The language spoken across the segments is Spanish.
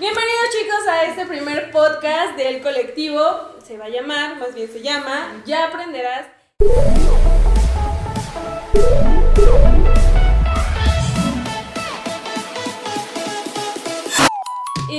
Bienvenidos chicos a este primer podcast del colectivo. Se va a llamar, más bien se llama, Ya aprenderás.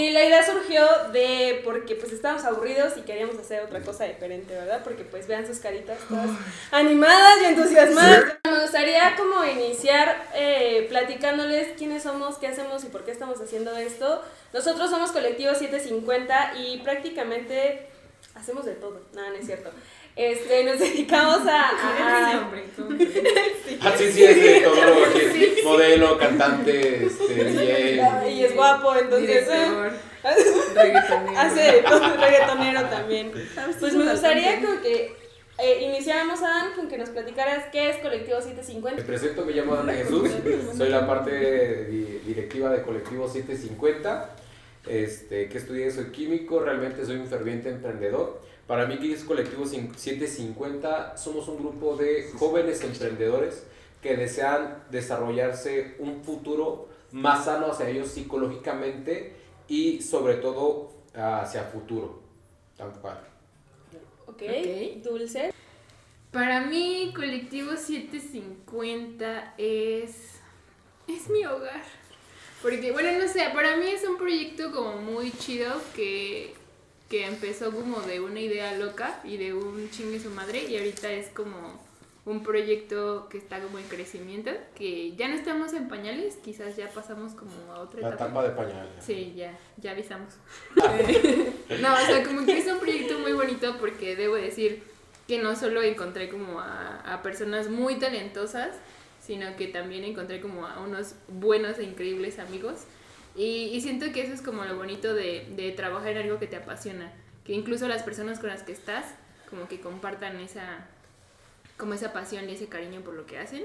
Y la idea surgió de porque pues estábamos aburridos y queríamos hacer otra cosa diferente, ¿verdad? Porque pues vean sus caritas todas animadas y entusiasmadas. Me gustaría como iniciar eh, platicándoles quiénes somos, qué hacemos y por qué estamos haciendo esto. Nosotros somos Colectivo 750 y prácticamente hacemos de todo. Nada, no es cierto. Este, nos dedicamos a... a- a- Ah, sí, sí, es de todo. que Modelo, cantante, este, DJ. y es guapo, entonces... Director, eh, reggaetonero. Hace reggaetonero también. ¿Sabes? Pues me es gustaría con que eh, iniciáramos, Adam, con que nos platicaras qué es Colectivo Me 750. presento, me llamo Ana Jesús, soy la parte di- directiva de Colectivo 750. Este, que estudié, soy químico, realmente soy un ferviente emprendedor. Para mí, que es Colectivo cin- 750? Somos un grupo de jóvenes emprendedores que desean desarrollarse un futuro más sano hacia ellos psicológicamente y sobre todo hacia futuro. Tal cual. Ok, Ok. dulce. Para mí, Colectivo 750 es. es mi hogar. Porque, bueno, no sé, para mí es un proyecto como muy chido que, que empezó como de una idea loca y de un chingue su madre y ahorita es como un proyecto que está como en crecimiento, que ya no estamos en pañales, quizás ya pasamos como a otra La etapa. tapa de pañal. Sí, ya, ya avisamos. no, o sea, como que es un proyecto muy bonito porque debo decir que no solo encontré como a, a personas muy talentosas, sino que también encontré como a unos buenos e increíbles amigos. Y, y siento que eso es como lo bonito de, de trabajar en algo que te apasiona, que incluso las personas con las que estás como que compartan esa, como esa pasión y ese cariño por lo que hacen.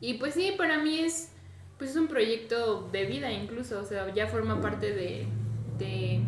Y pues sí, para mí es, pues es un proyecto de vida incluso, o sea, ya forma parte de, de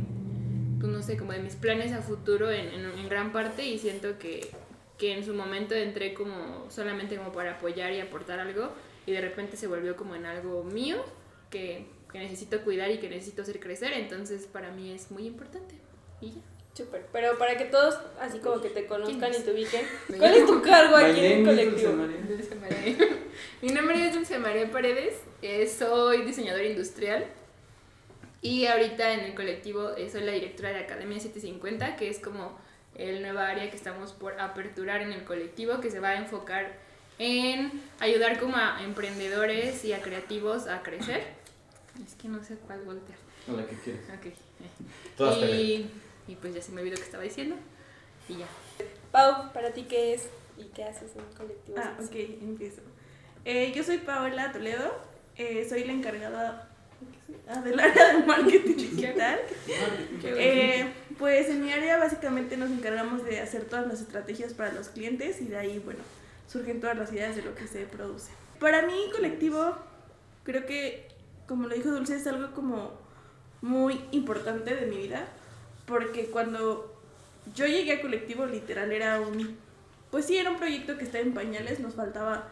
pues no sé, como de mis planes a futuro en, en- en gran parte y siento que, que en su momento entré como solamente como para apoyar y aportar algo y de repente se volvió como en algo mío que, que necesito cuidar y que necesito hacer crecer, entonces para mí es muy importante. Y ya. Súper. Pero para que todos así como que te conozcan ¿Quién y te ubiquen, ¿cuál es tu cargo aquí en el colectivo? María. Dulce María. Mi nombre es Dulce María Paredes, eh, soy diseñadora industrial y ahorita en el colectivo eh, soy la directora de Academia 750, que es como el nueva área que estamos por aperturar en el colectivo, que se va a enfocar en ayudar como a emprendedores y a creativos a crecer. Es que no sé cuál voltear. A la que quieras. Ok. eh. Todas y, y pues ya se me olvidó que estaba diciendo y ya. Pau, ¿para ti qué es y qué haces en colectivo? Ah, ok, empiezo. Eh, yo soy Paola Toledo, eh, soy la encargada ah, del área de marketing digital. Eh, pues en mi área básicamente nos encargamos de hacer todas las estrategias para los clientes y de ahí, bueno, surgen todas las ideas de lo que se produce. Para mí, colectivo, creo que, como lo dijo Dulce, es algo como muy importante de mi vida, porque cuando yo llegué a colectivo, literal, era un, pues sí, era un proyecto que estaba en pañales, nos faltaba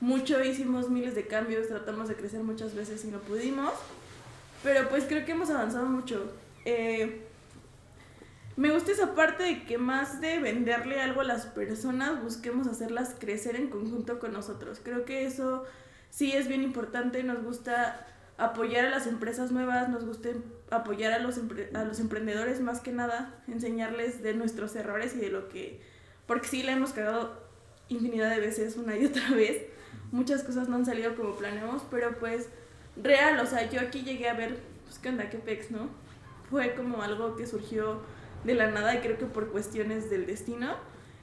mucho, hicimos miles de cambios, tratamos de crecer muchas veces y no pudimos, pero pues creo que hemos avanzado mucho. Eh, me gusta esa parte de que más de venderle algo a las personas, busquemos hacerlas crecer en conjunto con nosotros. Creo que eso sí es bien importante, nos gusta apoyar a las empresas nuevas, nos gusta apoyar a los, empre- a los emprendedores más que nada, enseñarles de nuestros errores y de lo que... Porque sí, la hemos cagado infinidad de veces, una y otra vez. Muchas cosas no han salido como planeamos, pero pues real, o sea, yo aquí llegué a ver, pues qué onda, qué pex, ¿no? Fue como algo que surgió de la nada y creo que por cuestiones del destino,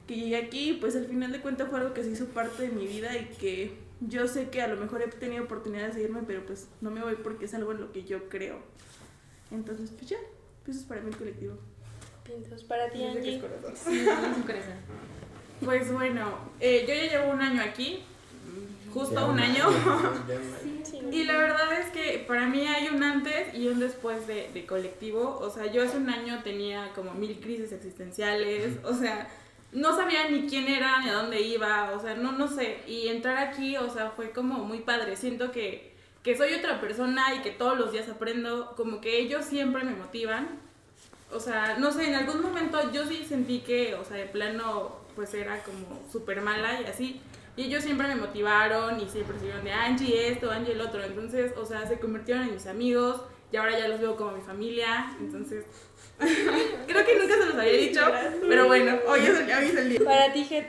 que llegué aquí y pues al final de cuentas fue algo que se hizo parte de mi vida y que yo sé que a lo mejor he tenido oportunidad de seguirme, pero pues no me voy porque es algo en lo que yo creo. Entonces, pues ya, pues eso es para mí el colectivo. Pintos para ti, Angie. Sí. Pues bueno, eh, yo ya llevo un año aquí, justo un año. Sí, Y la verdad es que para mí hay un antes y un después de, de colectivo. O sea, yo hace un año tenía como mil crisis existenciales. O sea, no sabía ni quién era ni a dónde iba. O sea, no, no sé. Y entrar aquí, o sea, fue como muy padre. Siento que, que soy otra persona y que todos los días aprendo, como que ellos siempre me motivan. O sea, no sé, en algún momento yo sí sentí que, o sea, de plano, pues era como súper mala y así. Y ellos siempre me motivaron y siempre estuvieron de Angie esto, Angie el otro. Entonces, o sea, se convirtieron en mis amigos y ahora ya los veo como mi familia. Entonces, creo que nunca se los había dicho, pero bueno, hoy es el, hoy es el día. Para ti, Jet.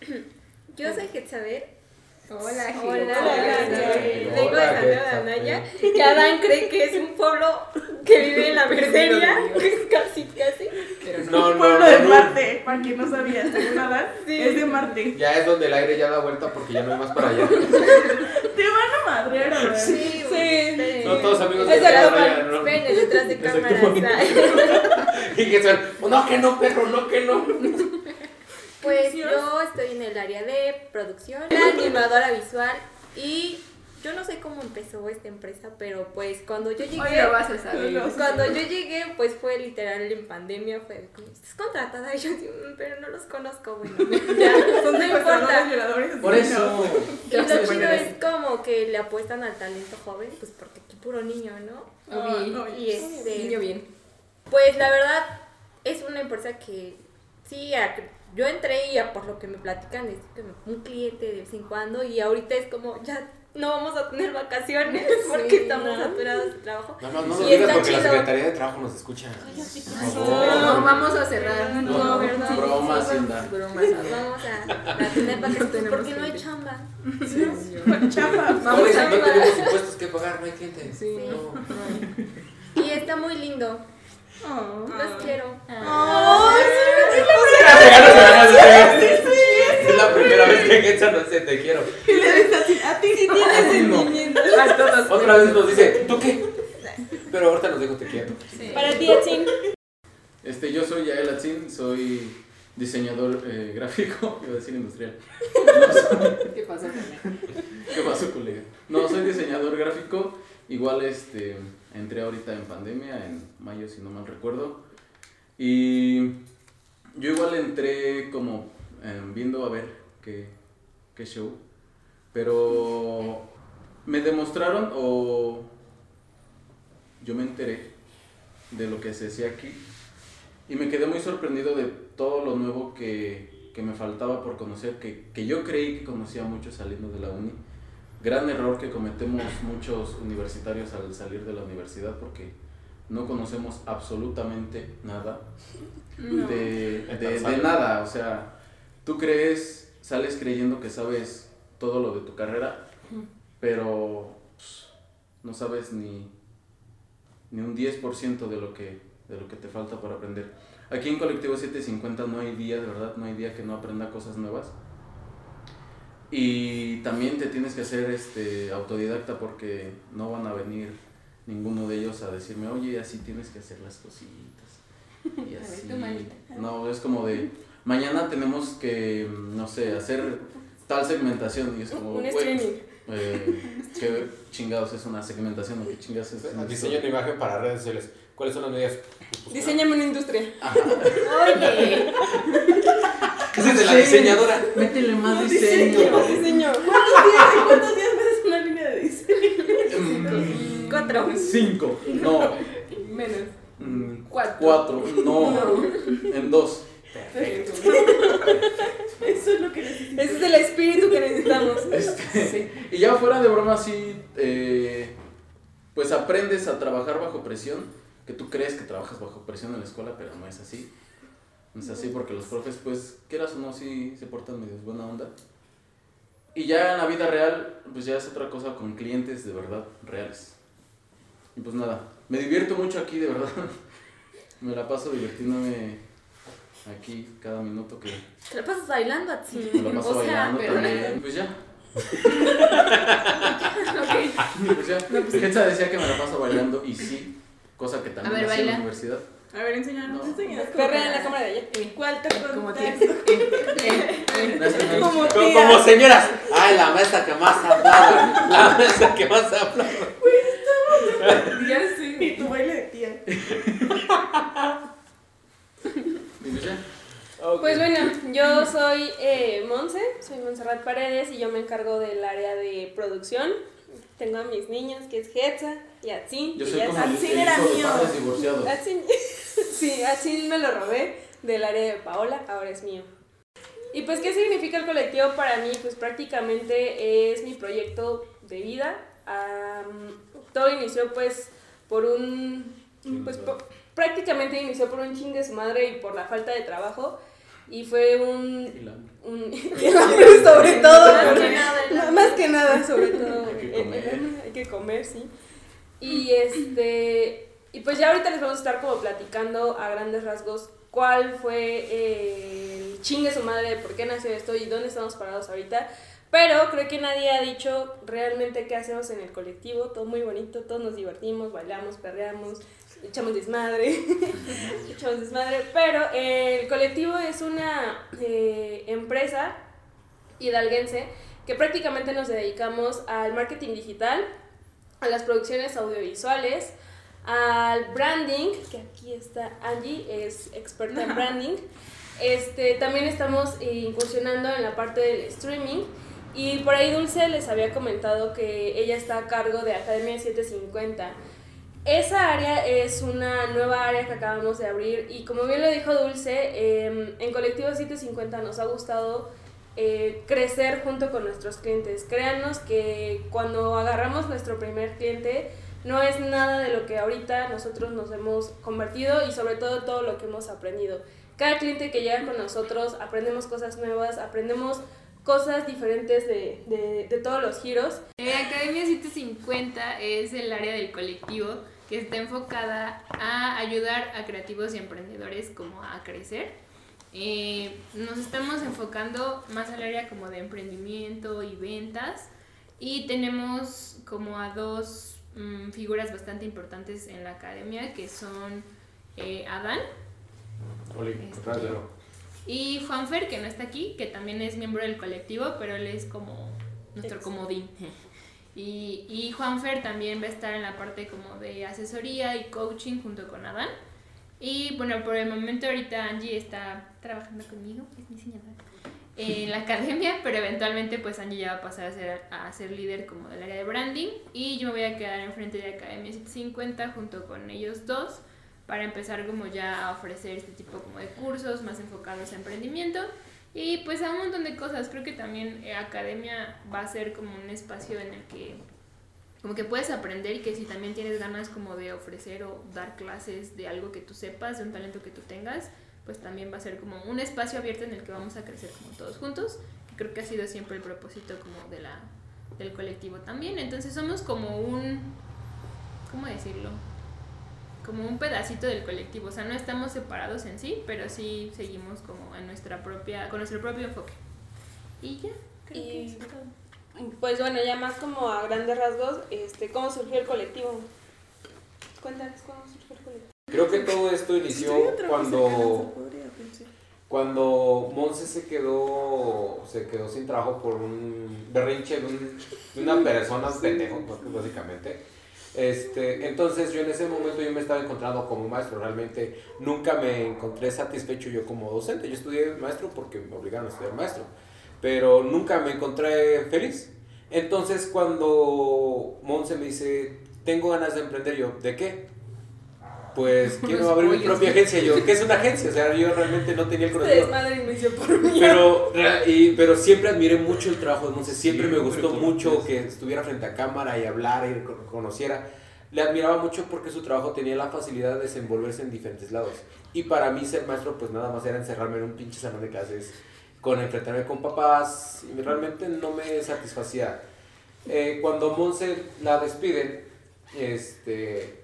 Yo soy Getsaber. Hola, Hola, Gil. hola, Hola, Vengo de Hola, Santiago de Anaya. Que Adán cree que es un pueblo que vive en la Berseria. Casi, casi. Pero no. No, Un pueblo no, de no. Marte, para quien no sabía, según Adán, Sí. es de Marte. Ya es donde el aire ya da vuelta porque ya no hay más para allá. Te van a madrear, ¿verdad? Sí, Sí. No todos amigos de ya, no. Esperen, detrás de cámaras. Y que son, no, que no, perro, no, que no. Pues yo estoy en el área de producción, la animadora visual y yo no sé cómo empezó esta empresa, pero pues cuando yo llegué, Hoy lo vas a saber. cuando yo llegué, pues fue literal en pandemia, fue como, ¿estás contratada? Y yo digo, "Mm, pero no los conozco, bueno, ya, Son no importa. Por eso. Y lo chido es como que le apuestan al talento joven, pues porque aquí puro niño, ¿no? Obvio. Y este, Niño bien. Pues la verdad es una empresa que sí, a- yo entré y a- por lo que me platican es que un cliente de vez en cuando y ahorita es como ya no vamos a tener vacaciones porque Sí, estamos ¿no? saturados de trabajo. Más no Y nos digas está porque la chido. Secretaría de Trabajo nos escucha. Por No, favor. vamos a cerrar. No, ¿verdad? Broma, Hacienda. Bromas. Vamos a, a tener vacaciones tenemos porque no hay chamba. Chapa. Por Vamos a no tenemos impuestos que pagar, no hay gente. Sí. No. Y está muy lindo. Oh. Los quiero. Es la primera vez que Getza nos dice te quiero. Y le dices así, a ti sí tienes todos. Otra vez nos dice, ¿tú qué? Pero ahorita nos dijo te quiero. Para ti, Etsin. Este, yo soy Yael Atzin, soy diseñador eh, gráfico, iba a decir industrial. ¿Qué pasa con él? ¿Qué pasó, colega? No, soy diseñador gráfico, igual este, entré ahorita en pandemia, en mayo si no mal recuerdo. Y yo igual entré como viendo a ver qué, qué show, pero me demostraron o yo me enteré de lo que se hacía aquí y me quedé muy sorprendido de todo lo nuevo que, que me faltaba por conocer, que, que yo creí que conocía mucho saliendo de la uni. Gran error que cometemos muchos universitarios al salir de la universidad porque no conocemos absolutamente nada de, de- de nada. O sea, tú crees, sales creyendo que sabes todo lo de tu carrera, pero pues, no sabes ni, ni un 10% de lo, que, de lo que te falta por aprender. Aquí en Colectivo 750 no hay día, de verdad, no hay día que no aprenda cosas nuevas. Y también te tienes que hacer este, autodidacta porque no van a venir ninguno de ellos a decirme, oye, así tienes que hacer las cositas. Y así. No, es como de, mañana tenemos que, no sé, hacer tal segmentación. Y es como, Un "Güey, streaming. eh, ¿Qué chingados es una segmentación o qué chingados es una Diseño de imagen para redes sociales. ¿Cuáles son las medidas? Diseñame una industria. Oye, ¿Qué es de la diseñadora? Métele más No, diseño. diseño. ¿Cuántos días, cuántos días ves una línea de diseño? Cuatro. Cinco. No. Menos. mm, Cuatro. Cuatro. No. En dos. Eso es lo que necesito. Ese es el espíritu que necesitamos. Este, y ya fuera de broma, sí, eh, pues aprendes a trabajar bajo presión, que tú crees que trabajas bajo presión en la escuela, pero no es así. No es así porque los profes, pues, quieras o no, sí se portan medio buena onda. Y ya en la vida real, pues ya es otra cosa con clientes de verdad reales. Y pues nada, me divierto mucho aquí, de verdad. Me la paso divirtiéndome aquí cada minuto que Te la pasas bailando así. me la paso o sea, bailando pero también. Pues ya. Pues ya. Getza decía que me la paso bailando y sí, cosa que también A hacía en la baila. universidad. A ver, enséñanos. No. enséñanos. Perrea en la cámara de allá. ¿Cuál te Como. Eh, eh, que no- Como Como, como señoras. Ay, la mesa que más hablaba. La mesa que más hablaba. Ya sé. Y tu baile de tía. Pues bueno, yo soy eh, Monse, soy Montserrat Paredes y yo me encargo del área de producción. tengo a mis niños, que es Hetza y. Yo soy como Atsin el era mío. Atsin, sí, Atsin me lo robé del área de Paola, ahora es mío. ¿Y pues qué significa el colectivo para mí? Pues prácticamente es mi proyecto de vida. Todo inició pues por un... Pues prácticamente inició por un chingue de su madre y por la falta de trabajo. Y fue un... El hambre sobre todo. Más que nada, más que nada, sobre todo. Hay que el comer. hambre, hay que comer, sí. Y este. Y pues ya ahorita les vamos a estar como platicando a grandes rasgos cuál fue eh, el chingue su madre de por qué nació esto y dónde estamos parados ahorita. Pero creo que nadie ha dicho realmente qué hacemos en el colectivo. Todo muy bonito, todos nos divertimos, bailamos, perreamos, echamos desmadre. echamos desmadre. Pero eh, el colectivo es una eh, empresa hidalguense que prácticamente nos dedicamos al marketing digital, a las producciones audiovisuales, al branding, que aquí está Angie, es experta en branding. Este, también estamos eh, incursionando en la parte del streaming y por ahí Dulce les había comentado que ella está a cargo de Academia 750. Esa área es una nueva área que acabamos de abrir y como bien lo dijo Dulce, em, en Colectivo 750 nos ha gustado eh, crecer junto con nuestros clientes. Créanos que cuando agarramos nuestro primer cliente no es nada de lo que ahorita nosotros nos hemos convertido y sobre todo todo lo que hemos aprendido. Cada cliente que llega con nosotros aprendemos cosas nuevas, aprendemos cosas diferentes de, de, de todos los giros Eh, Academia 750 es el área del colectivo que está enfocada a ayudar a creativos y emprendedores como a crecer. Eh, nos estamos enfocando más al área como de emprendimiento y ventas y tenemos como a dos mm, figuras bastante importantes en la academia que son eh, Adán Este. y Juanfer, que no está aquí, que también es miembro del colectivo, pero él es como nuestro comodín. Y, y Juanfer también va a estar en la parte como de asesoría y coaching junto con Adán. Y bueno, por el momento ahorita Angie está trabajando conmigo, es mi señora, en la academia, pero eventualmente pues Angie ya va a pasar a ser, a ser líder como del área de branding y yo me voy a quedar enfrente de Academia 750 junto con ellos dos para empezar como ya a ofrecer este tipo como de cursos más enfocados a emprendimiento y pues a un montón de cosas. Creo que también eh, Academia va a ser como un espacio en el que como que puedes aprender y que si también tienes ganas como de ofrecer o dar clases de algo que tú sepas, de un talento que tú tengas, pues también va a ser como un espacio abierto en el que vamos a crecer como todos juntos, creo que ha sido siempre el propósito como de la del colectivo también. Entonces somos como un ¿cómo decirlo? Como un pedacito del colectivo, o sea, no estamos separados en sí, pero sí seguimos como en nuestra propia con nuestro propio enfoque. Y ya, creo que Y- eso es todo. Pues bueno, ya más como a grandes rasgos, este, ¿cómo surgió el colectivo? Cuéntales cómo surgió el colectivo. Creo que todo esto inició que cuando, cuando Monse se quedó, se quedó sin trabajo por un berrinche de, un- de una persona pendejo, pues, básicamente. Este, entonces yo en ese momento yo me estaba encontrando como maestro, realmente nunca me encontré satisfecho yo como docente. Yo estudié maestro porque me obligaron a estudiar maestro, pero nunca me encontré feliz. Entonces cuando Monse me dice, tengo ganas de emprender, yo, ¿de qué? Pues quiero abrir mi propia agencia. Yo, ¿qué es una agencia? O sea, yo realmente no tenía el conocimiento. Pero, y- pero siempre admiré mucho el trabajo de Monse. Siempre me Siempre gustó mucho que estuviera frente a cámara y hablara y co- conociera. Le admiraba mucho porque su trabajo tenía la facilidad de desenvolverse en diferentes lados. Y para mí ser maestro, pues nada más era encerrarme en un pinche salón de clases, con enfrentarme con papás, y realmente no me satisfacía. Eh, cuando Monse la despiden, este,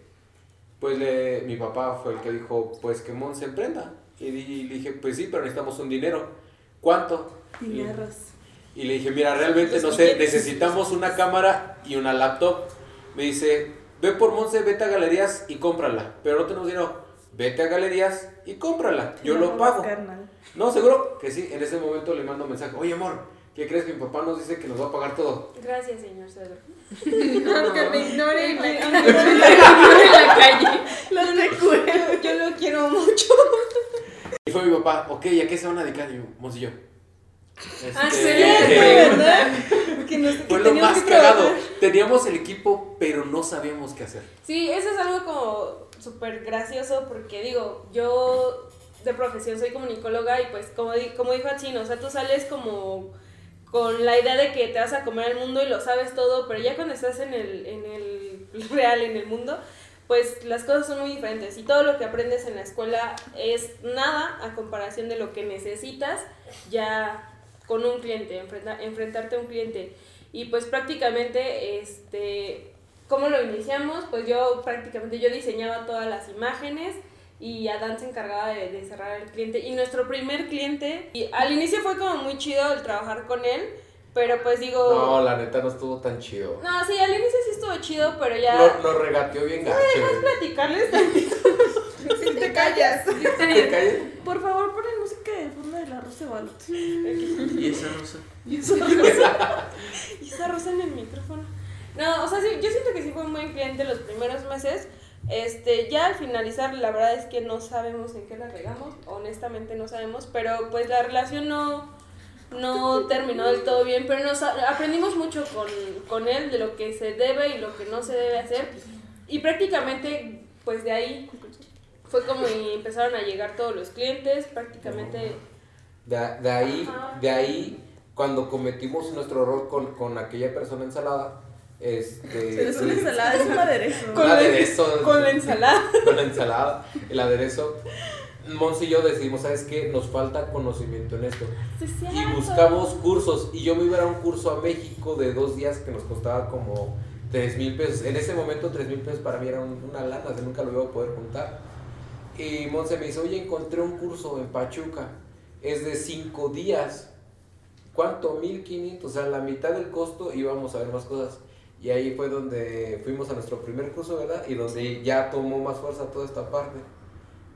pues le, mi papá fue el que dijo, pues que Monse emprenda. Y, di- le dije, pues sí, pero necesitamos un dinero. ¿Cuánto? Dineros. Y le dije, mira, realmente no sé, necesitamos una cámara y una laptop. Me dice, ve por Monse, vete a galerías y cómprala. Pero no tenemos dinero. Vete a galerías y cómprala. Yo No lo pago. carnal. No, seguro que sí. En ese momento le mando un mensaje. Oye, amor, ¿qué crees que mi papá nos dice que nos va a pagar todo? Gracias, señor Cedro. Aunque me ignore en la, en la calle. Lo recuerdo, yo lo quiero mucho. Y fue mi papá, ok, ¿y a qué se van a dedicar? Y yo, y yo. Ah, Este, Excelente, ¿verdad? que nos que Fue lo más que cagado. Teníamos el equipo, pero no sabíamos qué hacer. Sí, eso es algo como súper gracioso porque digo, yo de profesión soy comunicóloga y pues como, como dijo Achino, o sea, tú sales como con la idea de que te vas a comer el mundo y lo sabes todo, pero ya cuando estás en el, en el real, en el mundo, pues las cosas son muy diferentes y todo lo que aprendes en la escuela es nada a comparación de lo que necesitas ya con un cliente, enfrenta- enfrentarte a un cliente. Y pues prácticamente, este, ¿cómo lo iniciamos? Pues yo prácticamente yo diseñaba todas las imágenes y Adán se encargaba de, de cerrar al cliente. Y nuestro primer cliente, y al inicio fue como muy chido el trabajar con él, pero pues digo... No, la neta no estuvo tan chido. No, sí, al inicio sí estuvo chido, pero ya... Nos, nos regateó bien gacho. güey. platicarles tantito. Si te callas. ¿Te callas? Por favor, ponen música de fondo de la Rosa de. Y esa rosa. Y eso rosa. Y esa rosa en el micrófono. No, o sea, sí, yo siento que sí fue un buen cliente los primeros meses. Este, ya al finalizar, la verdad es que no sabemos en qué la regamos, honestamente no sabemos, pero pues la relación no, no terminó del todo bien, pero nos aprendimos mucho con, con él de lo que se debe y lo que no se debe hacer. Y prácticamente, pues de ahí fue como empezaron a llegar todos los clientes, prácticamente... De, de ahí, de ahí, cuando cometimos nuestro error con, con aquella persona ensalada, este... Es una ensalada, es un aderezo. Con aderezo. Con la ensalada. con la ensalada, el aderezo. Mons y yo decidimos, ¿sabes qué? Nos falta conocimiento en esto. Y buscamos cursos. Y yo me iba a a un curso a México de dos días que nos costaba como 3 mil pesos. En ese momento 3 mil pesos para mí era un- una lana, o sea, nunca lo iba a poder juntar. Y Monse me dice, oye, encontré un curso en Pachuca. Es de 5 días. ¿Cuánto? 1500. O sea, la mitad del costo íbamos a ver más cosas. Y ahí fue donde fuimos a nuestro primer curso, ¿verdad? Y donde ya tomó más fuerza toda esta parte.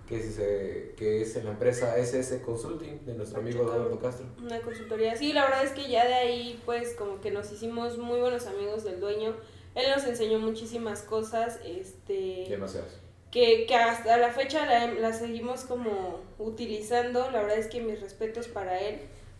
Que es, eh, que es en la empresa SS Consulting de nuestro amigo Eduardo Castro. Una consultoría. Sí, la verdad es que ya de ahí, pues, como que nos hicimos muy buenos amigos del dueño. Él nos enseñó muchísimas cosas, este, Demasiados. que, que hasta la fecha la, la seguimos como utilizando. La verdad es que mis respetos para él,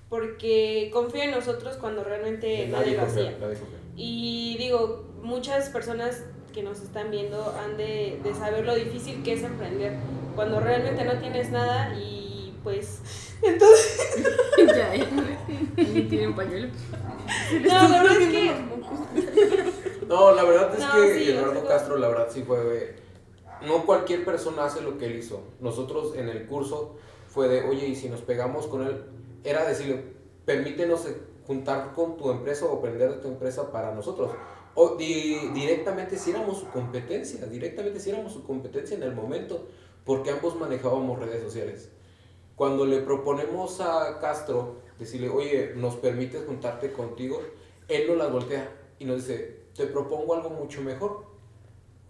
porque confía en nosotros cuando realmente nadie lo confía, hacía. nadie confía. Y digo, muchas personas que nos están viendo han de, de saber lo difícil que es emprender cuando realmente no tienes nada y pues entonces ya. ¿Alguien tiene un pañuelo? no la verdad es que No, la verdad es No, que sí, Eduardo Castro, la verdad sí fue. No cualquier persona hace lo que él hizo. Nosotros en el curso fue de, oye, y si nos pegamos con él, era decirle, permítenos juntar con tu empresa o aprender de tu empresa para nosotros. O di- directamente si éramos su competencia, directamente si éramos su competencia en el momento, porque ambos manejábamos redes sociales. Cuando le proponemos a Castro decirle, oye, ¿nos permites juntarte contigo? Él no las voltea y nos dice, te propongo algo mucho mejor.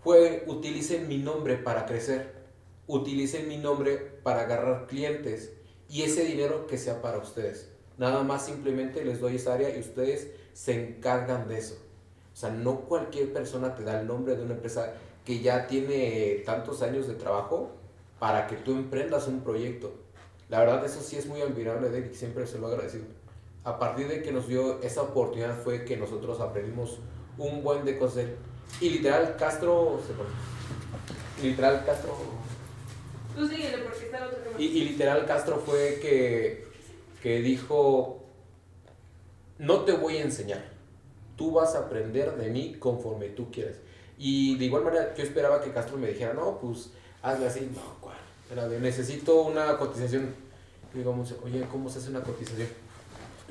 Fue, utilicen mi nombre para crecer, utilicen mi nombre para agarrar clientes y ese dinero que sea para ustedes. Nada más simplemente les doy esa área y ustedes se encargan de eso. O sea, no cualquier persona te da el nombre de una empresa que ya tiene tantos años de trabajo para que tú emprendas un proyecto. La verdad, eso sí es muy admirable de él y siempre se lo agradecido. A partir de que nos dio esa oportunidad fue que nosotros aprendimos un buen de cosas. Y literal, Castro se. Literal, Castro. tú síguele porque está el otro tema. Y, y literal, Castro fue que, que dijo: No te voy a enseñar. Tú vas a aprender de mí conforme tú quieras. Y de igual manera, yo esperaba que Castro me dijera: No, pues hazle así. No, ¿cuál? Era de, necesito una cotización. Y digo, Monse, oye, ¿cómo se hace una cotización?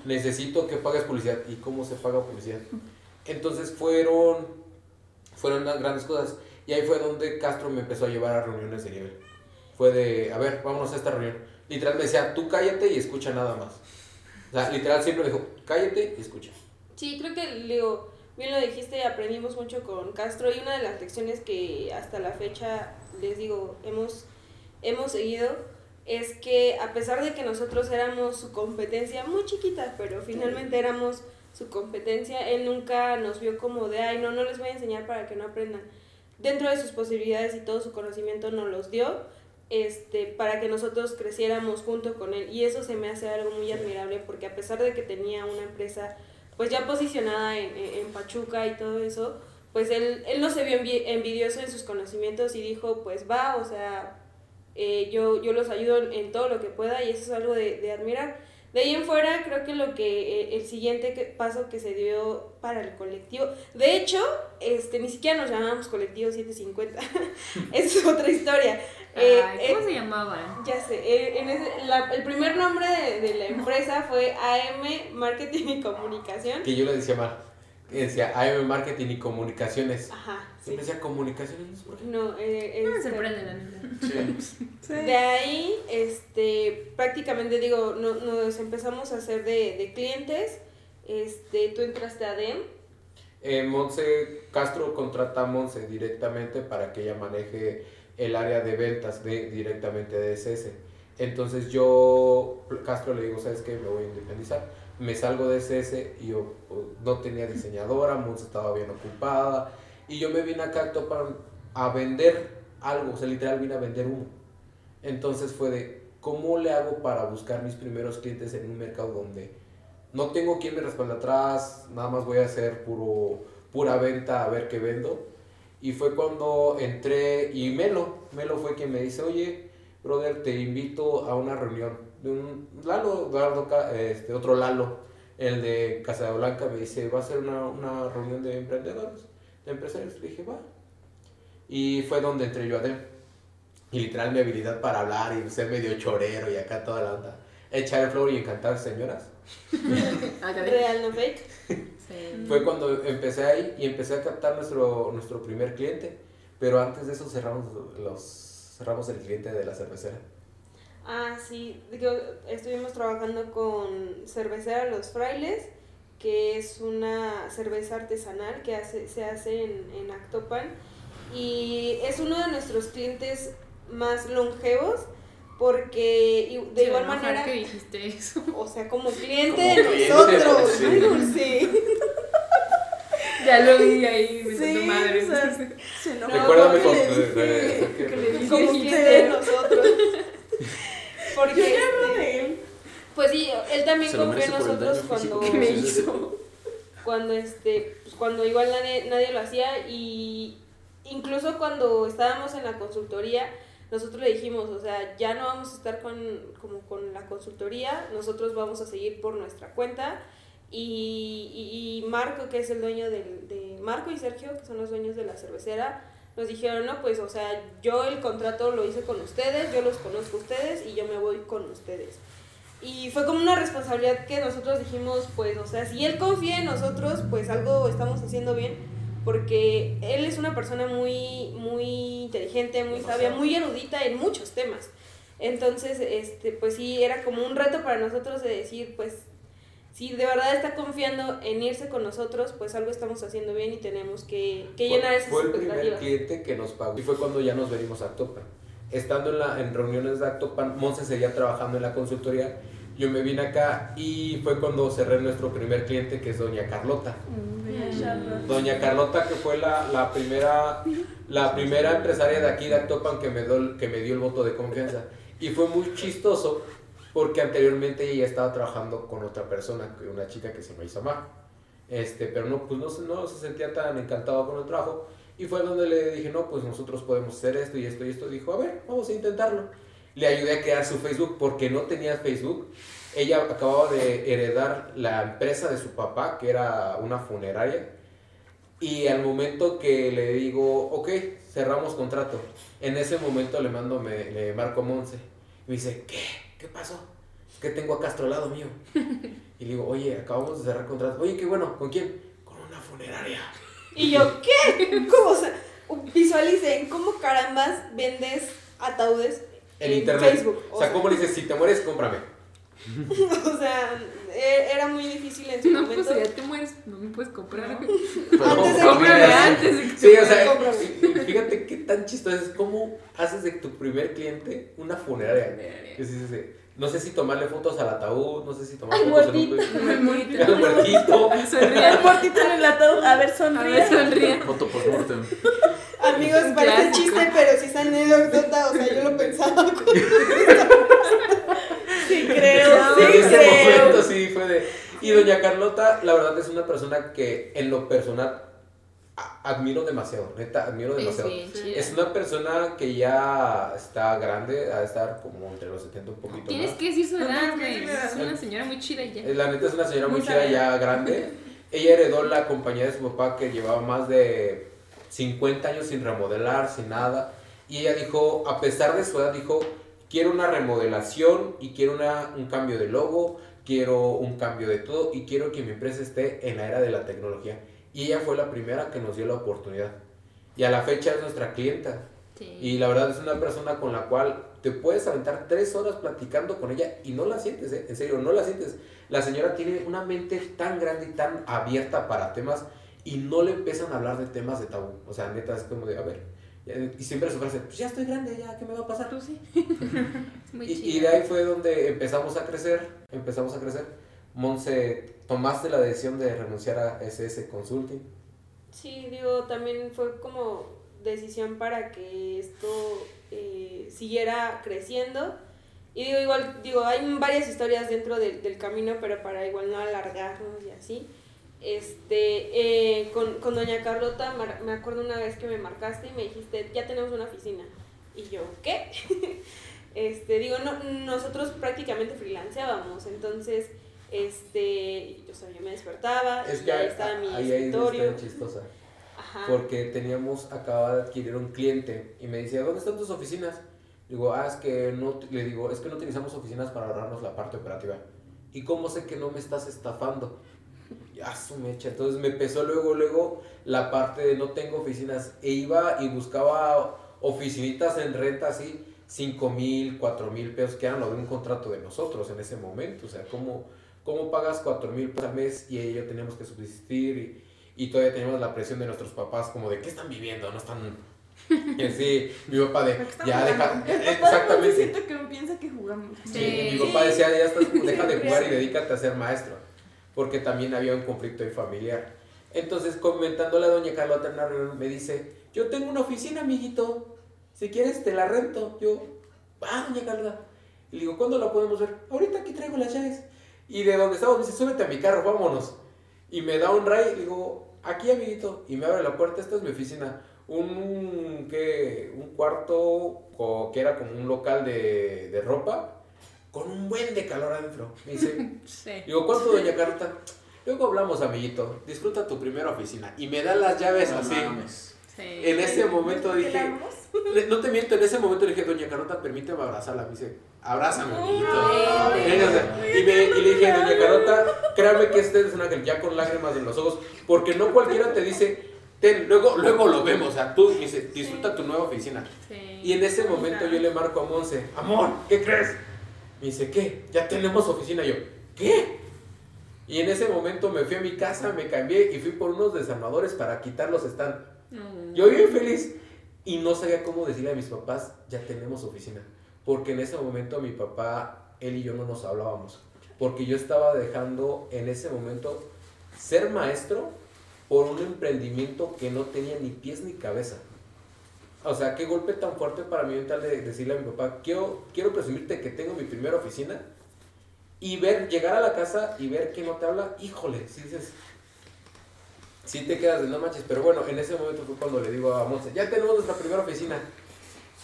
Necesito que pagues publicidad. ¿Y cómo se paga publicidad? Entonces fueron, fueron las grandes cosas. Y ahí fue donde Castro me empezó a llevar a reuniones de nivel. Fue de, a ver, vámonos a esta reunión. Literal me decía, tú cállate y escucha nada más. O sea, literal siempre me dijo, cállate y escucha. Sí, creo que, digo, bien lo dijiste, aprendimos mucho con Castro y una de las lecciones que hasta la fecha, les digo, hemos, hemos seguido es que a pesar de que nosotros éramos su competencia muy chiquita, pero finalmente éramos su competencia, él nunca nos vio como de, ay, no, no les voy a enseñar para que no aprendan. Dentro de sus posibilidades y todo su conocimiento nos los dio este, para que nosotros creciéramos junto con él. Y eso se me hace algo muy admirable porque a pesar de que tenía una empresa pues ya posicionada en, en- Pachuca y todo eso, pues él, él no se vio envi- envidioso en sus conocimientos y dijo, pues va, o sea, eh, yo, yo los ayudo en, en todo lo que pueda y eso es algo de, de admirar. De ahí en fuera, creo que lo que eh, el siguiente que- paso que se dio para el colectivo, de hecho, este, ni siquiera nos llamábamos colectivo 750, Esa es otra historia. Eh, Ay, ¿Cómo eh, se llamaban? ya sé, eh, en ese- la- el primer nombre de, de la empresa fue AM Marketing y Comunicación. Que yo le decía mal. Que decía AM Marketing y Comunicaciones. Ajá, sí. Siempre decía comunicaciones, por qué. No, eh, No me este, sorprende la neta. Sí. Sí. De ahí, este, prácticamente digo, no- nos empezamos a hacer de, de clientes. Este, tú entraste a DEM. Eh, Monse Castro contrata a Monse directamente para que ella maneje el área de ventas de, directamente de SS. Entonces yo, Castro le digo, ¿sabes qué? Me voy a independizar. Me salgo de SS y yo no tenía diseñadora, Monse estaba bien ocupada. Y yo me vine acá a a vender algo, o sea, literal vine a vender humo. Entonces fue de, ¿cómo le hago para buscar mis primeros clientes en un mercado donde no tengo quien me respalde atrás, nada más voy a hacer puro, pura venta a ver qué vendo? Y fue cuando entré y Melo, Melo fue quien me dice, oye, brother, te invito a una reunión de un Lalo, Eduardo Ca- este, otro Lalo, el de Casa de Blanca, me dice, va a ser una, una reunión de emprendedores, de empresarios. Le dije, va. Y fue donde entré yo a DEM. Y literal mi habilidad para hablar y ser medio chorero y acá toda la onda. Echar el flow y encantar señoras. De- Real, no fake. Sí. Fue cuando empecé ahí y empecé a captar nuestro, nuestro primer cliente. Pero antes de eso cerramos, los, cerramos el cliente de la cervecera. Ah, sí, digo, estuvimos trabajando con Cervecera Los Frailes, que es una cerveza artesanal que hace, se hace en, en Actopan y es uno de nuestros clientes más longevos porque y- de igual manera, que dijiste eso. o sea, como cliente Como de cliente, nosotros, sí. ay, Dulce. Ya lo vi ahí, me Sí, madre. o sea, se dije. como cliente de nosotros. Porque Yo ya este, de él. pues sí, él también confió en nosotros cuando ¿Qué me hizo? cuando este pues, cuando igual nadie, nadie lo hacía y incluso cuando estábamos en la consultoría nosotros le dijimos o sea ya no vamos a estar con como con la consultoría nosotros vamos a seguir por nuestra cuenta y, y, y Marco que es el dueño del, de Marco y Sergio que son los dueños de la cervecera nos dijeron no pues o sea yo el contrato lo hice con ustedes yo los conozco a ustedes y yo me voy con ustedes y fue como una responsabilidad que nosotros dijimos, pues, o sea, si él confía en nosotros, pues algo estamos haciendo bien, porque él es una persona muy, muy inteligente, muy sabia, muy erudita en muchos temas. Entonces, este, pues sí, era como un reto para nosotros de decir, pues, si de verdad está confiando en irse con nosotros, pues algo estamos haciendo bien y tenemos que, que Fue- llenar esas Fue el primer cliente que nos pagó. Y fue cuando ya nos venimos a Actopan. Estando en, la, en reuniones de Actopan, Monse seguía trabajando en la consultoría. Yo me vine acá y fue cuando cerré nuestro primer cliente, que es Doña Carlota. Doña Carlota, que fue la, la primera la primera empresaria de aquí de Actopan que me, dio, el- que me dio el voto de confianza. Y fue muy chistoso porque anteriormente ella estaba trabajando con otra persona, una chica que se llama Isamar. Este, pero no, pues no, no se sentía tan encantado con el trabajo. Y fue donde le dije, no, pues nosotros podemos hacer esto y esto y esto. Dijo, a ver, vamos a intentarlo. Le ayudé a crear su Facebook porque no tenía Facebook. Ella acababa de heredar la empresa de su papá, que era una funeraria. Y al momento que le digo, ok, cerramos contrato, en ese momento le mando, me, marco a Monse. Me dice, ¿qué? ¿Qué pasó? Es que tengo a Castro al lado mío. Y le digo, oye, acabamos de cerrar contrato. Oye, qué bueno, ¿con quién? Con una funeraria. Y yo, ¿qué? ¿Cómo? O sea, visualicen, ¿cómo carambas vendes ataúdes En en internet. Facebook? O sea, ¿cómo le dices, si te mueres, cómprame? o sea, e- era muy difícil en su No, pues momento. ya te mueres, no me puedes comprar. Pero Antes de antes de que Sí, te o sea, fíjate qué tan chistoso es. ¿Cómo haces de tu primer cliente una funeraria? Que sí, sí, sí. No sé si tomarle fotos al ataúd, no sé si tomar Al fotos en muertito. Al muertito. Al muertito. En el ataúd. A ver, A sonríe. ver, sonríe. Foto por mortem. Amigos, parece clásico. chiste, pero si es anécdota, o sea, yo lo pensaba. Sí, creo. En Sí, ese momento sí fue de. Y doña Carlota, la verdad es una persona que en lo personal a- admiro demasiado, neta, admiro demasiado. Es una persona que ya está grande, a estar como entre los 70 un poquito Tienes más. que decir su edad, güey. Es una señora muy chida ya. Eh, La neta es una señora muy Muy chida, ya grande. Ella heredó la compañía de su papá que llevaba más de 50 años sin remodelar, sin nada. Y ella dijo, a pesar de su edad, dijo, quiero una remodelación y quiero una, un cambio de logo, quiero un cambio de todo y quiero que mi empresa esté en la era de la tecnología. Y ella fue la primera que nos dio la oportunidad. Y a la fecha es nuestra clienta. Sí. Y la verdad es una persona con la cual te puedes aventar tres horas platicando con ella y no la sientes, ¿eh? En serio, no la sientes. La señora tiene una mente tan grande y tan abierta para temas y no le empiezan a hablar de temas de tabú. O sea, neta, es como de, a ver. Ya- Y siempre su frase, pues ya estoy grande, ya, ¿qué me va a pasar? Tú sí. Es muy Y, y de ahí fue donde empezamos a crecer, empezamos a crecer. Monse, tomaste la decisión de renunciar a SS Consulting. Sí, digo, también fue como decisión para que esto eh, siguiera creciendo. Y digo, igual, digo, hay varias historias dentro del- del camino, pero para igual no alargarnos y así. Este, eh, con, con doña Carlota, me acuerdo una vez que me marcaste y me dijiste, ya tenemos una oficina. Y yo, ¿qué? este, digo, no, nosotros prácticamente freelanceábamos, entonces, este, o sea, yo me despertaba, Es y que ahí estaba mi ahí escritorio. chistosa. Ajá. porque teníamos, acababa de adquirir un cliente y me decía, ¿dónde están tus oficinas? Digo, ah, es que no, le digo, es que no utilizamos oficinas para ahorrarnos la parte operativa. ¿Y cómo sé que no me estás estafando? Ya su mecha. Entonces me empezó luego, luego la parte de no tengo oficinas. E iba y buscaba oficinitas en renta así, 5 mil, 4 mil pesos, que eran lo de un contrato de nosotros en ese momento. O sea, ¿cómo, cómo pagas 4 mil pesos al mes y ellos teníamos que subsistir? Y, y todavía teníamos la presión de nuestros papás como de, ¿qué están viviendo? No están... Y así, mi papá de, ¿Por qué están ya deja, exactamente. siento que piensa que jugamos. Sí, Sí. mi papá decía, ya estás, deja de jugar y dedícate a ser maestro, porque también había un conflicto familiar. Entonces, comentándole a doña Carlota en una reunión, me dice, yo tengo una oficina, amiguito, si quieres te la rento. Yo, ah, doña Carlota. Y le digo, ¿cuándo la podemos ver? Ahorita aquí traigo las llaves. Y de donde estamos, me dice, súbete a mi carro, vámonos. Y me da un ray, le digo, aquí, amiguito. Y me abre la puerta, esta es mi oficina. Un, ¿qué? un cuarto que era como un local de, de ropa con un buen de calor adentro. Me dice, Sí. digo, ¿cuánto, doña Carlota? Luego hablamos, amiguito. Disfruta tu primera oficina. Y me da las llaves No así. mames. Sí. En ese momento dije, no te miento, en ese momento le dije, doña Carlota, permíteme abrazarla. Me dice, abrázame, amiguito. Y, me, y le dije, doña Carlota, créame que este es un ángel ya con lágrimas en los ojos, porque no cualquiera te dice, ten, luego, luego lo vemos, o sea, tú, me dice, disfruta tu nueva oficina. Sí. Y en ese momento yo le marco a Monse, amor, ¿qué crees? Me dice, ¿qué? Ya tenemos oficina. Yo, ¿qué? Y en ese momento me fui a mi casa, me cambié y fui por unos desarmadores para quitar los stand. No. Yo bien feliz y no sabía cómo decirle a mis papás, ya tenemos oficina. Porque en ese momento mi papá, él y yo no nos hablábamos. Porque yo estaba dejando en ese momento ser maestro por un emprendimiento que no tenía ni pies ni cabeza. O sea, qué golpe tan fuerte para mí mental de decirle a mi papá, quiero, quiero presumirte que tengo mi primera oficina y ver, llegar a la casa y ver que no te habla, híjole, si dices, sí te quedas de no manches, pero bueno, en ese momento fue cuando le digo a Monse, ya tenemos nuestra primera oficina.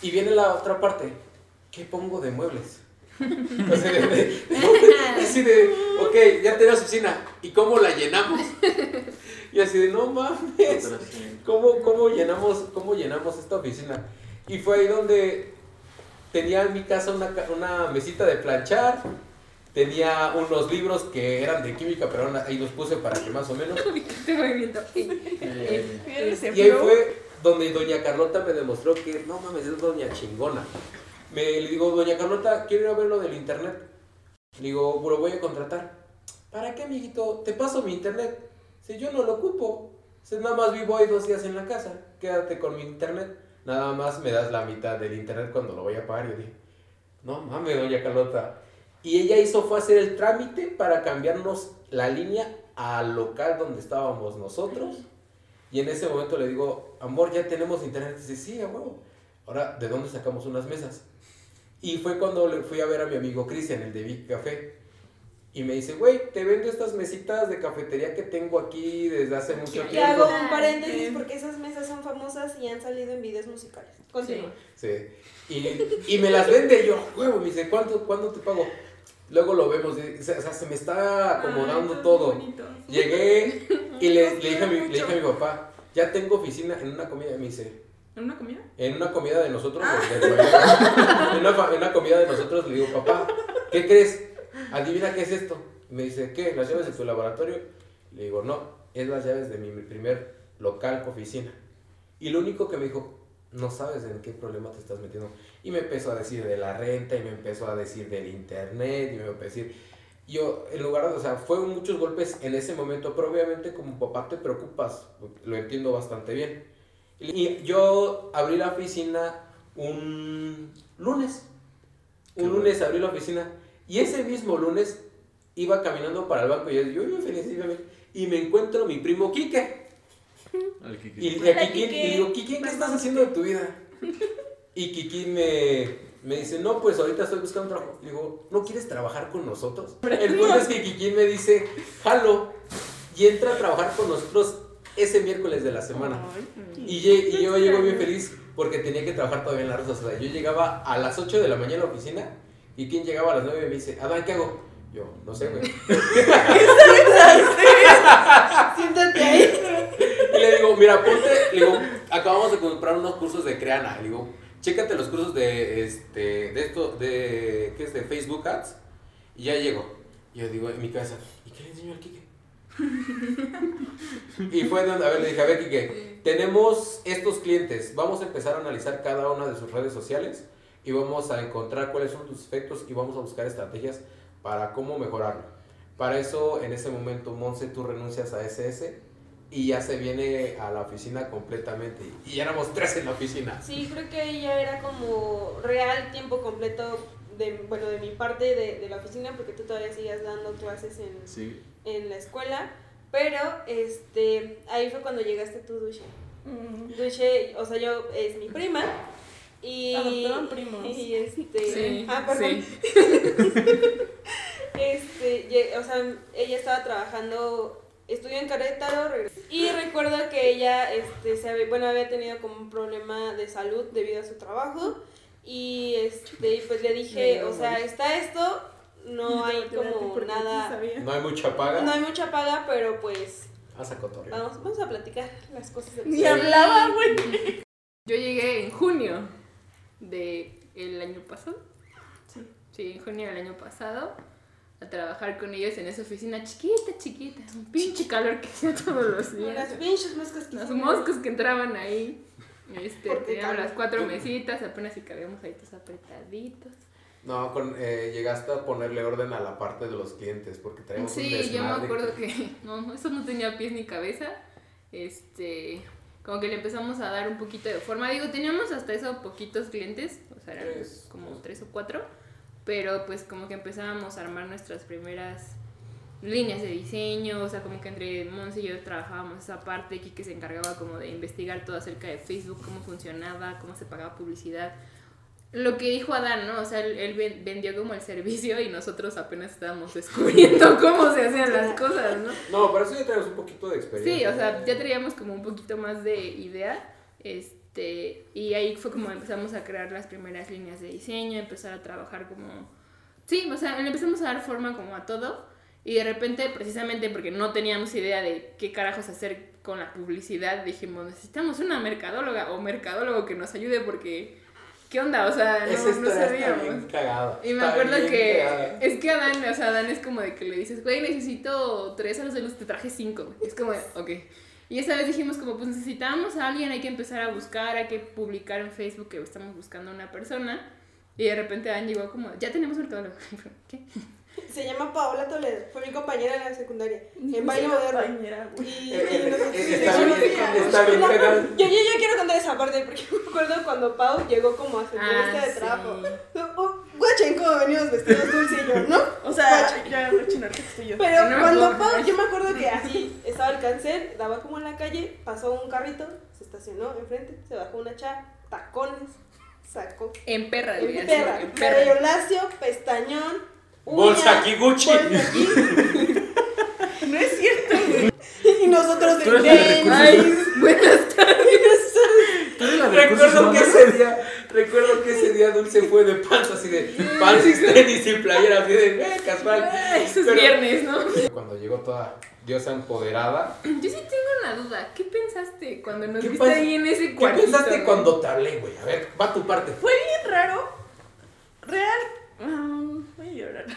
Y viene la otra parte, ¿qué pongo de muebles? Así de, así de, ok, ya tenemos oficina, ¿y cómo la llenamos? Y así de, no mames. ¿cómo, cómo, llenamos, ¿cómo llenamos esta oficina? Y fue ahí donde tenía en mi casa una, una mesita de planchar, tenía unos libros que eran de química, pero ahí los puse para que más o menos. Este. Eh, Y ahí flow. fue donde doña Carlota me demostró que, no mames, es doña chingona. Me le digo, doña Carlota, quiero ir a ver lo del internet. Le digo, lo voy a contratar. ¿Para qué, amiguito? Te paso mi internet. Si yo no lo ocupo. Si nada más vivo ahí dos días en la casa. Quédate con mi internet. Nada más me das la mitad del internet cuando lo voy a pagar. Yo dije, no mames, doña Carlota. Y ella hizo fue hacer el trámite para cambiarnos la línea al local donde estábamos nosotros. Y en ese momento le digo, amor, ya tenemos internet. Dice, sí. Ahora, ¿de dónde sacamos unas mesas? Y fue cuando le fui a ver a mi amigo Cristian, el de Big Café. Y me dice, güey, te vendo estas mesitas de cafetería que tengo aquí desde hace mucho Y tiempo. hago un paréntesis porque esas mesas son famosas y han salido en videos musicales. Continúa. Sí. Y, y me las vende y yo, huevo, me dice, ¿cuánto, ¿cuándo te pago? Luego lo vemos, y- o sea, se me está acomodando Ay, todo. bonito. Llegué y le, le dije a mi, le dije a mi papá, ya tengo oficina en una comida. Y me dice, ¿En una comida? en una comida de nosotros, de- en, una, en una comida de nosotros, le digo, papá, ¿qué crees? Adivina qué es esto. Me dice, ¿qué? ¿Las llaves de tu laboratorio? Le digo, no, es las llaves de mi primer local, oficina. Y lo único que me dijo, no sabes en qué problema te estás metiendo. Y me empezó a decir de la renta, y me empezó a decir del internet, y me empezó a decir... Yo, en lugar de, o sea, fueron muchos golpes en ese momento, pero obviamente como papá te preocupas, lo entiendo bastante bien. Y yo abrí la oficina un lunes. Un Qué lunes abrí la oficina. Y ese mismo lunes iba caminando para el banco y yo, yo feliz, y me encuentro mi primo Quique. Al. Y, y, Hola, a Kikín, Quique. y digo, Kikín, ¿qué estás haciendo de tu vida? Y Kikín me, me dice, no, pues ahorita estoy buscando trabajo. Le digo, ¿no quieres trabajar con nosotros? El punto es que Kikín me dice, jalo, y entra a trabajar con nosotros ese miércoles de la semana. Y, yo llego bien feliz porque tenía que trabajar todavía en la Rosa. O sea, yo llegaba a las 8 de la mañana a la oficina y quien llegaba a las 9 y me dice, Adán, ¿qué hago? Yo, no sé, güey. Siéntate ahí. Y le digo, mira, ponte, le digo, acabamos de comprar unos cursos de Creana. Le digo, chécate los cursos de, este, de esto, de, ¿qué es? De Facebook Ads. Y ya llego. Y yo digo, en mi casa, ¿y qué le enseño al Kike? y fue donde, a ver, le dije, a ver, Kike, tenemos estos clientes, vamos a empezar a analizar cada una de sus redes sociales y vamos a encontrar cuáles son tus efectos y vamos a buscar estrategias para cómo mejorarlo. Para eso, en ese momento, Monse, tú renuncias a SS y ya se viene a la oficina completamente. Y ya éramos tres en la oficina. Sí, creo que ahí ya era como real tiempo completo de, bueno, de mi parte de, de la oficina, porque tú todavía sigues dando clases en, Sí. En la escuela. Pero este, ahí fue cuando llegaste tú, Dulce. Mm. Dulce, o sea, yo es mi prima. Y, Adoptaron primos. y este, Sí, ah, perdón. sí. Este, o sea, ella estaba trabajando, estudió en Querétaro, y recuerdo que ella, este, se había, bueno, había tenido como un problema de salud debido a su trabajo, y este, y pues le dije, o sea, está esto, no hay como nada, No hay mucha paga. no hay mucha paga, pero pues, Haz a cotorreo. vamos, vamos a platicar las cosas del Ni hablaba, güey. Yo llegué en junio del año pasado. Sí. Sí, en junio del año pasado. A trabajar con ellos en esa oficina chiquita, chiquita. Un pinche calor que hacía todos los días. Las pinches moscas que moscos que entraban ahí. Este, teníamos las cuatro mesitas, apenas si cabíamos ahí todos apretaditos. No, con, eh, llegaste a ponerle orden a la parte de los clientes porque traíamos un Sí, yo me acuerdo que no, eso no tenía pies ni cabeza. Este, como que le empezamos a dar un poquito de forma. Digo, teníamos hasta eso poquitos clientes, o sea, eran Tres. como tres o cuatro, pero pues como que empezábamos a armar nuestras primeras líneas de diseño, o sea, como que entre Monse y yo trabajábamos esa parte, Kike se encargaba como de investigar todo acerca de Facebook, cómo funcionaba, cómo se pagaba publicidad. Lo que dijo Adán, ¿no? O sea, él, él ven- vendió como el servicio y nosotros apenas estábamos descubriendo cómo se hacían las cosas, ¿no? No, pero eso ya traemos un poquito de experiencia. Sí, o sea, ya traíamos como un poquito más de idea, este, y ahí fue como empezamos a crear las primeras líneas de diseño, empezar a trabajar como, sí, o sea, le empezamos a dar forma como a todo, y de repente, precisamente porque no teníamos idea de qué carajos hacer con la publicidad, dijimos, necesitamos una mercadóloga o mercadólogo que nos ayude porque, ¿qué onda? O sea, no, Esa no está sabíamos. bien. Y me Está acuerdo bien que es que Adán, o sea, Adán es como de que le dices, güey, necesito tres aros de luz, te traje cinco. Es como de, ok. Y esa vez dijimos como, pues necesitamos a alguien, hay que empezar a buscar, hay que publicar en Facebook que estamos buscando a una persona. Y de repente Adán llegó como, ya tenemos mercadólogo. ¿Qué? Se llama Paola Toledo, fue mi compañera en la secundaria, en baile mi moderno. sí. Yo, yo, yo quiero contar esa parte porque me acuerdo cuando Pau llegó como a su entrevista de sí. trabajo. Oh, guachen cómo venimos vestidos dulce y yo, ¿no? O sea, ya que estoy yo. Pero No, cuando. Pau, yo me acuerdo que así estaba el cancel, daba como en la calle, pasó un carrito, se estacionó enfrente, se bajó una chava, tacones, sacó. En perra, En sí, perra, en cabello perra. lacio, pestañón, Bolsa aquí. No es cierto, güey. Y nosotros de buenas de recursos Recuerdo que ese día, recuerdo que ese día Dulce fue de panza así de panzas, tenis y playera así de eh, casual. Eso es Pero- viernes, ¿no? Cuando llegó toda diosa empoderada, Yo sí tengo una duda. ¿Qué pensaste cuando nos ¿Qué viste ahí en ese ¿qué cuartito? pensaste güey? cuando te hablé, güey? A ver, va tu parte. Fue bien raro. Real. Ah, voy a llorar.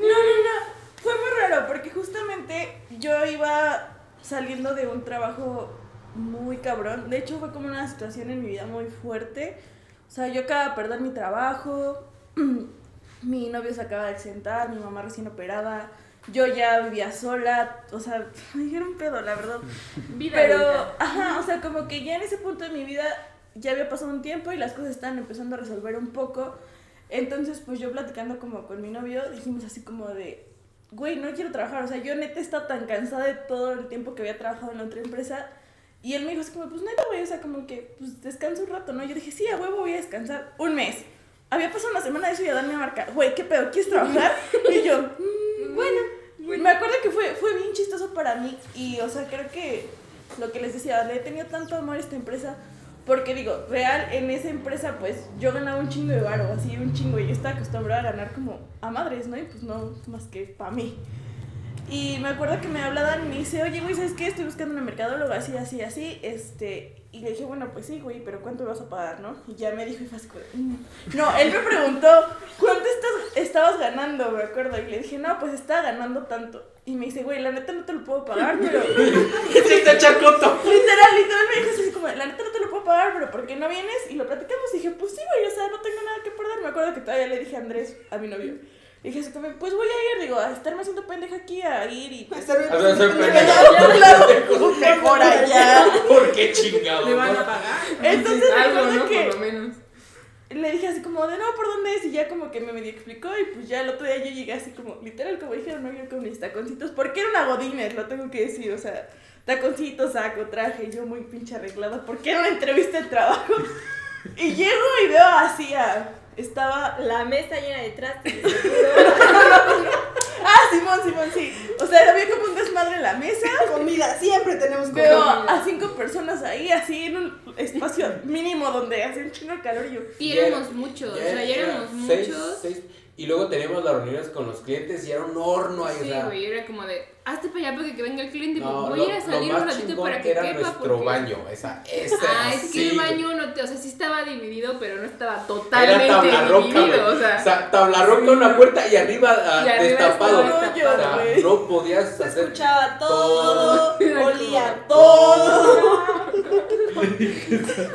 No, no, no. Fue muy raro porque justamente yo iba saliendo de un trabajo muy cabrón. De hecho, fue como una situación en mi vida muy fuerte. O sea, yo acababa de perder mi trabajo. Mi novio se acaba de accidentar, mi mamá recién operada. Yo ya vivía sola. O sea, era un pedo, la verdad. Vida Pero, adulta. ajá, o sea, como que ya en ese punto de mi vida ya había pasado un tiempo y las cosas estaban empezando a resolver un poco. Entonces, pues yo platicando como con mi novio, dijimos así como de, güey, no quiero trabajar. O sea, yo neta estaba tan cansada de todo el tiempo que había trabajado en la otra empresa. Y él me dijo así como, pues neta, güey, o sea, como que, pues descansa un rato, ¿no? Yo dije, sí, a huevo voy a descansar un mes. Había pasado una semana de eso y a darme a marcar, güey, ¿qué pedo? ¿Quieres trabajar? Y yo, "Mm, bueno. Me acuerdo que fue, fue bien chistoso para mí y, o sea, creo que lo que les decía, le he tenido tanto amor a esta empresa porque digo, real, en esa empresa pues yo ganaba un chingo de varo, así un chingo y yo estaba acostumbrada a ganar como a madres, ¿no? Y pues no más que para mí. Y me acuerdo que me hablaban y me dice, oye, güey, ¿sabes qué? Estoy buscando una mercadóloga, así, así, así, este... Y le dije, bueno, pues sí, güey, pero ¿cuánto vas a pagar, no? Y ya me dijo y fue así "Mm". No, él me preguntó, ¿cuánto estás, estabas ganando, me acuerdo? Y le dije, no, pues estaba ganando tanto. Y me dice, güey, la neta no te lo puedo pagar, pero... Este chacoto. Literal, literal me dijo así como, la neta no te lo puedo pagar, pero ¿por qué no vienes? Y lo platicamos y dije, pues sí, güey, o sea, no tengo nada que perder. Me acuerdo que todavía le dije a Andrés, a mi novio. Le dije así como, pues voy a ir, digo, a estarme haciendo pendeja aquí, a ir y... Pues, A Ya, claro, pues, mejor allá. ¿Por qué chingado? Le van a pagar. Entonces Algo, recuerdo ¿no? que Por lo menos. Le dije así como, de no, ¿por dónde es? Y ya como que me medio explicó y pues ya el otro día yo llegué así como, literal, como dijeron, no, yo con mis taconcitos, porque era una godines, lo tengo que decir, o sea, taconcitos, saco, traje, yo muy pinche arreglada, porque era una entrevista de trabajo. Y llego y veo así a... Estaba La mesa llena de trastes. Simón, Simón, sí. O sea, había como un desmadre en la mesa. Comida, siempre tenemos Veo comida. a cinco personas ahí, así en un espacio mínimo donde hace un chingo de calor y yo. Y éramos muchos, o sea, ya éramos seis- muchos. seis- y luego teníamos las reuniones con los clientes y era un horno ahí, o Sí, sea. güey, era como de, hazte para allá porque que venga el cliente. No, voy lo, a ir a lo salir un más ratito chingón para que era quepa. nuestro porque... baño, esa, esa Ah, es que el baño no te, o sea, sí estaba dividido, pero no estaba Era totalmente tabla roca, güey. dividido, o sea. O sea, tabla roca una puerta y arriba ah, Y arriba destapado. O sea, no podías Se hacer escuchaba todo, todo. olía todo.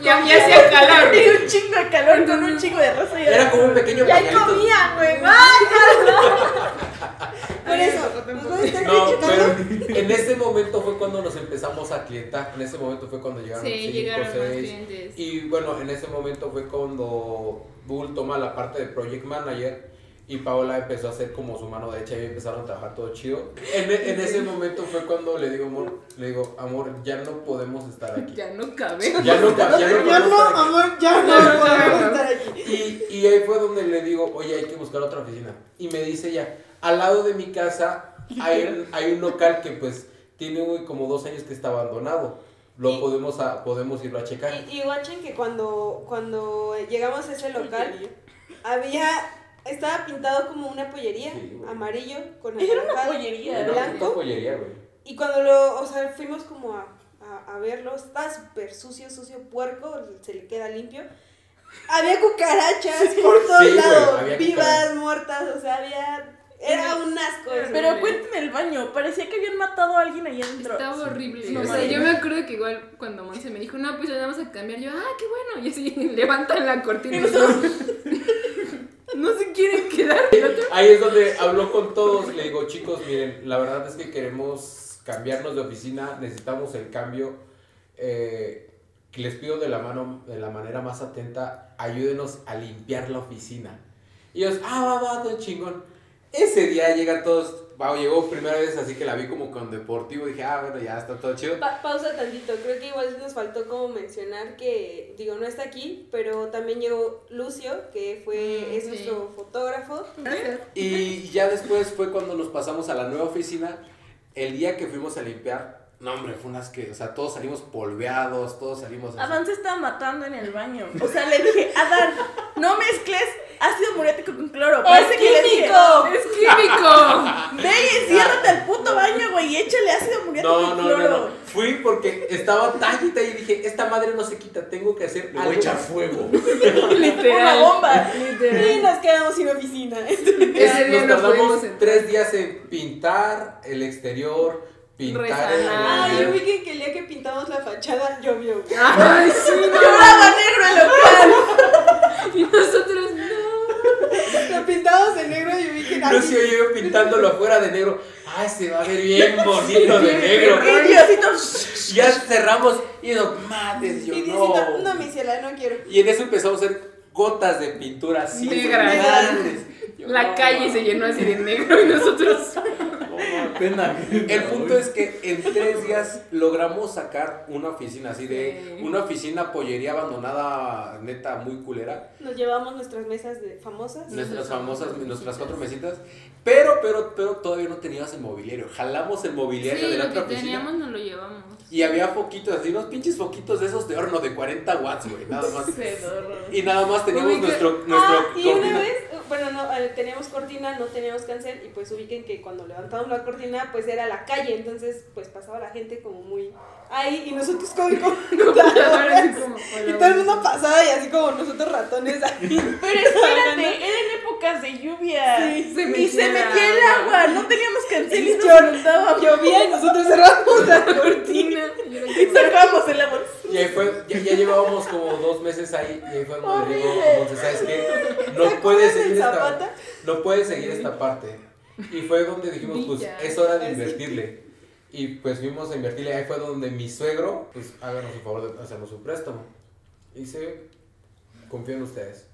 Y a mí hacía calor. Y un chingo de calor con un chingo de rosa y Era como un pequeño Y ahí comían, güey. Por eso, nos No, pero en ese momento fue cuando nos empezamos a clientar. En ese momento fue cuando llegaron Sí, cinco, llegaron seis. clientes. Y bueno, en ese momento fue cuando Bull toma la parte de Project Manager y Paola empezó a hacer como su mano derecha y empezaron a trabajar todo chido. En, e- en ese momento fue cuando le digo, amor, le digo, amor, ya no podemos estar aquí. Ya no cabe. Ya no, ya no Ya no, amor, ya no podemos estar aquí. Y, y ahí fue donde le digo, oye, hay que buscar otra oficina. Y me dice ella, al lado de mi casa hay un, hay un local que pues tiene como dos años que está abandonado. Lo Y- podemos, a- podemos irlo a checar. Y, y guachen que cuando, cuando llegamos a ese local, había, estaba pintado como una pollería, Sí, amarillo, con Era una pollería, y Era blanco. una pollería, güey. Y cuando lo, o sea, fuimos como a, a, a verlo, estaba súper sucio, sucio, puerco, se le queda limpio. Había cucarachas por todos Sí, lados, vivas, cucarachas. muertas, o sea, había, era un asco. eso. Pero cuéntame el baño, parecía que habían matado a alguien ahí adentro. Estaba horrible. No o sea, yo me acuerdo que igual cuando Monse me dijo, no, pues ya vamos a cambiar, yo, ah, qué bueno. Y así levantan la cortina no se quieren quedar. Ahí es donde habló con todos. Le digo, chicos, miren, la verdad es que queremos cambiarnos de oficina, necesitamos el cambio. Eh, les pido de la mano, de la manera más atenta, ayúdenos a limpiar la oficina. Y ellos, ah, va, va, todo chingón. Ese día llegan todos, wow, llegó primera vez así que la vi como con deportivo, dije, ah, bueno, ya está todo chido. Pa- pausa tantito, creo que igual nos faltó como mencionar que, digo, no está aquí, pero también llegó Lucio, que fue, Mm, es sí. nuestro fotógrafo. Y ya después fue cuando nos pasamos a la nueva oficina, el día que fuimos a limpiar, no hombre, fue unas que, o sea, todos salimos polveados, todos salimos así. Adán se estaba matando en el baño. O sea, le dije, Adán, no mezcles ácido muriático con cloro. Parece que le dije, ¡Es químico! Ve y enciérrate al puto baño, güey, y échale ácido muriático No, con no, cloro. no, no. Fui porque estaba tallita y dije, esta madre no se quita, tengo que hacer Le voy a echar fuego. Una Literal. bomba. Y Literal. nos quedamos sin oficina. Nos tardamos tres días en pintar el exterior, pintar el- Resanar. Ah, yo vi que, el día que pintamos la fachada llovió. Ay, sí, no. Lloraba negro el local. Y nosotros no. La pintamos de negro y yo vi que Lucio y yo pintándolo afuera de negro. Ay, se va a ver bien bonito de negro. Y Diosito, Ya cerramos y no mames, yo Y dice, no. no, no, mi ciela, no quiero. Y en eso empezamos a hacer gotas de pintura así. Negras. grandes. Yo, La no. calle se llenó así de negro y nosotros. Pena. El punto es que en tres días logramos sacar una oficina así de Sí. una oficina pollería abandonada, neta, muy culera. Nos llevamos nuestras mesas de famosas. Nuestras famosas, nuestras cuatro mesitas. Pero, pero, pero todavía no teníamos el mobiliario. Jalamos el mobiliario Sí, de la lo que otra oficina. teníamos nos lo llevamos. Y había foquitos así, unos pinches foquitos de esos de horno de 40 watts, güey, nada más. Y nada más teníamos nuestro, nuestro Ah, y una vez, bueno, no, eh, teníamos cortina, no teníamos cancel, y pues ubiquen que cuando levantamos la cortina, pues era la calle, entonces pues pasaba la gente como muy ahí, y nosotros como como, y todo el mundo pasaba y así como nosotros ratones ahí. Pero espérate, eran épocas de lluvia. Sí, se y se metía el agua, no teníamos cancel y nos. Llovía y nosotros cerramos la cortina. Y sacamos el agua. Y ahí fue, ya, ya llevábamos como dos meses ahí y ahí fue donde le digo. Monse, ¿sabes qué? ¿Te No puedes seguir esta, no puedes seguir esta parte. Y fue donde dijimos, pues es hora de invertirle. Y pues fuimos a invertirle, ahí fue donde mi suegro, pues háganos el favor de hacernos un préstamo. Y se confío en ustedes.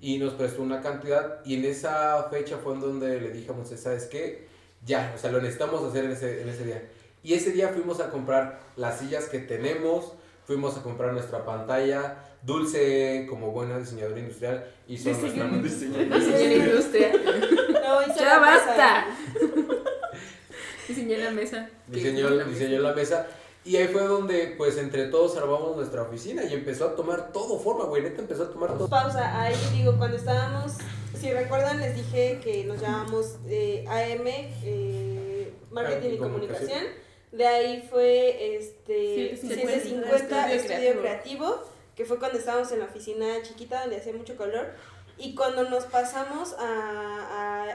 Y nos prestó una cantidad y en esa fecha fue en donde le Monse, ¿sabes qué? Ya, o sea, lo necesitamos hacer en ese, en ese día. Y ese día fuimos a comprar las sillas que tenemos, fuimos a comprar nuestra pantalla, Dulce como buena diseñadora industrial hizo nuestra... Diseñé la industria. No, Ya la basta. Diseñé la mesa. diseñó, diseñó la mesa. Y ahí fue donde, pues, entre todos armamos nuestra oficina y empezó a tomar todo forma, güey. Neta empezó a tomar todo. Pausa, ahí digo, cuando estábamos, si recuerdan, les dije que nos llamamos eh, AM, eh, Marketing y Comunicación. Comunicación. De ahí fue este 750, 750 Estudio Estudio Creativo. Creativo, que fue cuando estábamos en la oficina chiquita donde hacía mucho calor. Y cuando nos pasamos a,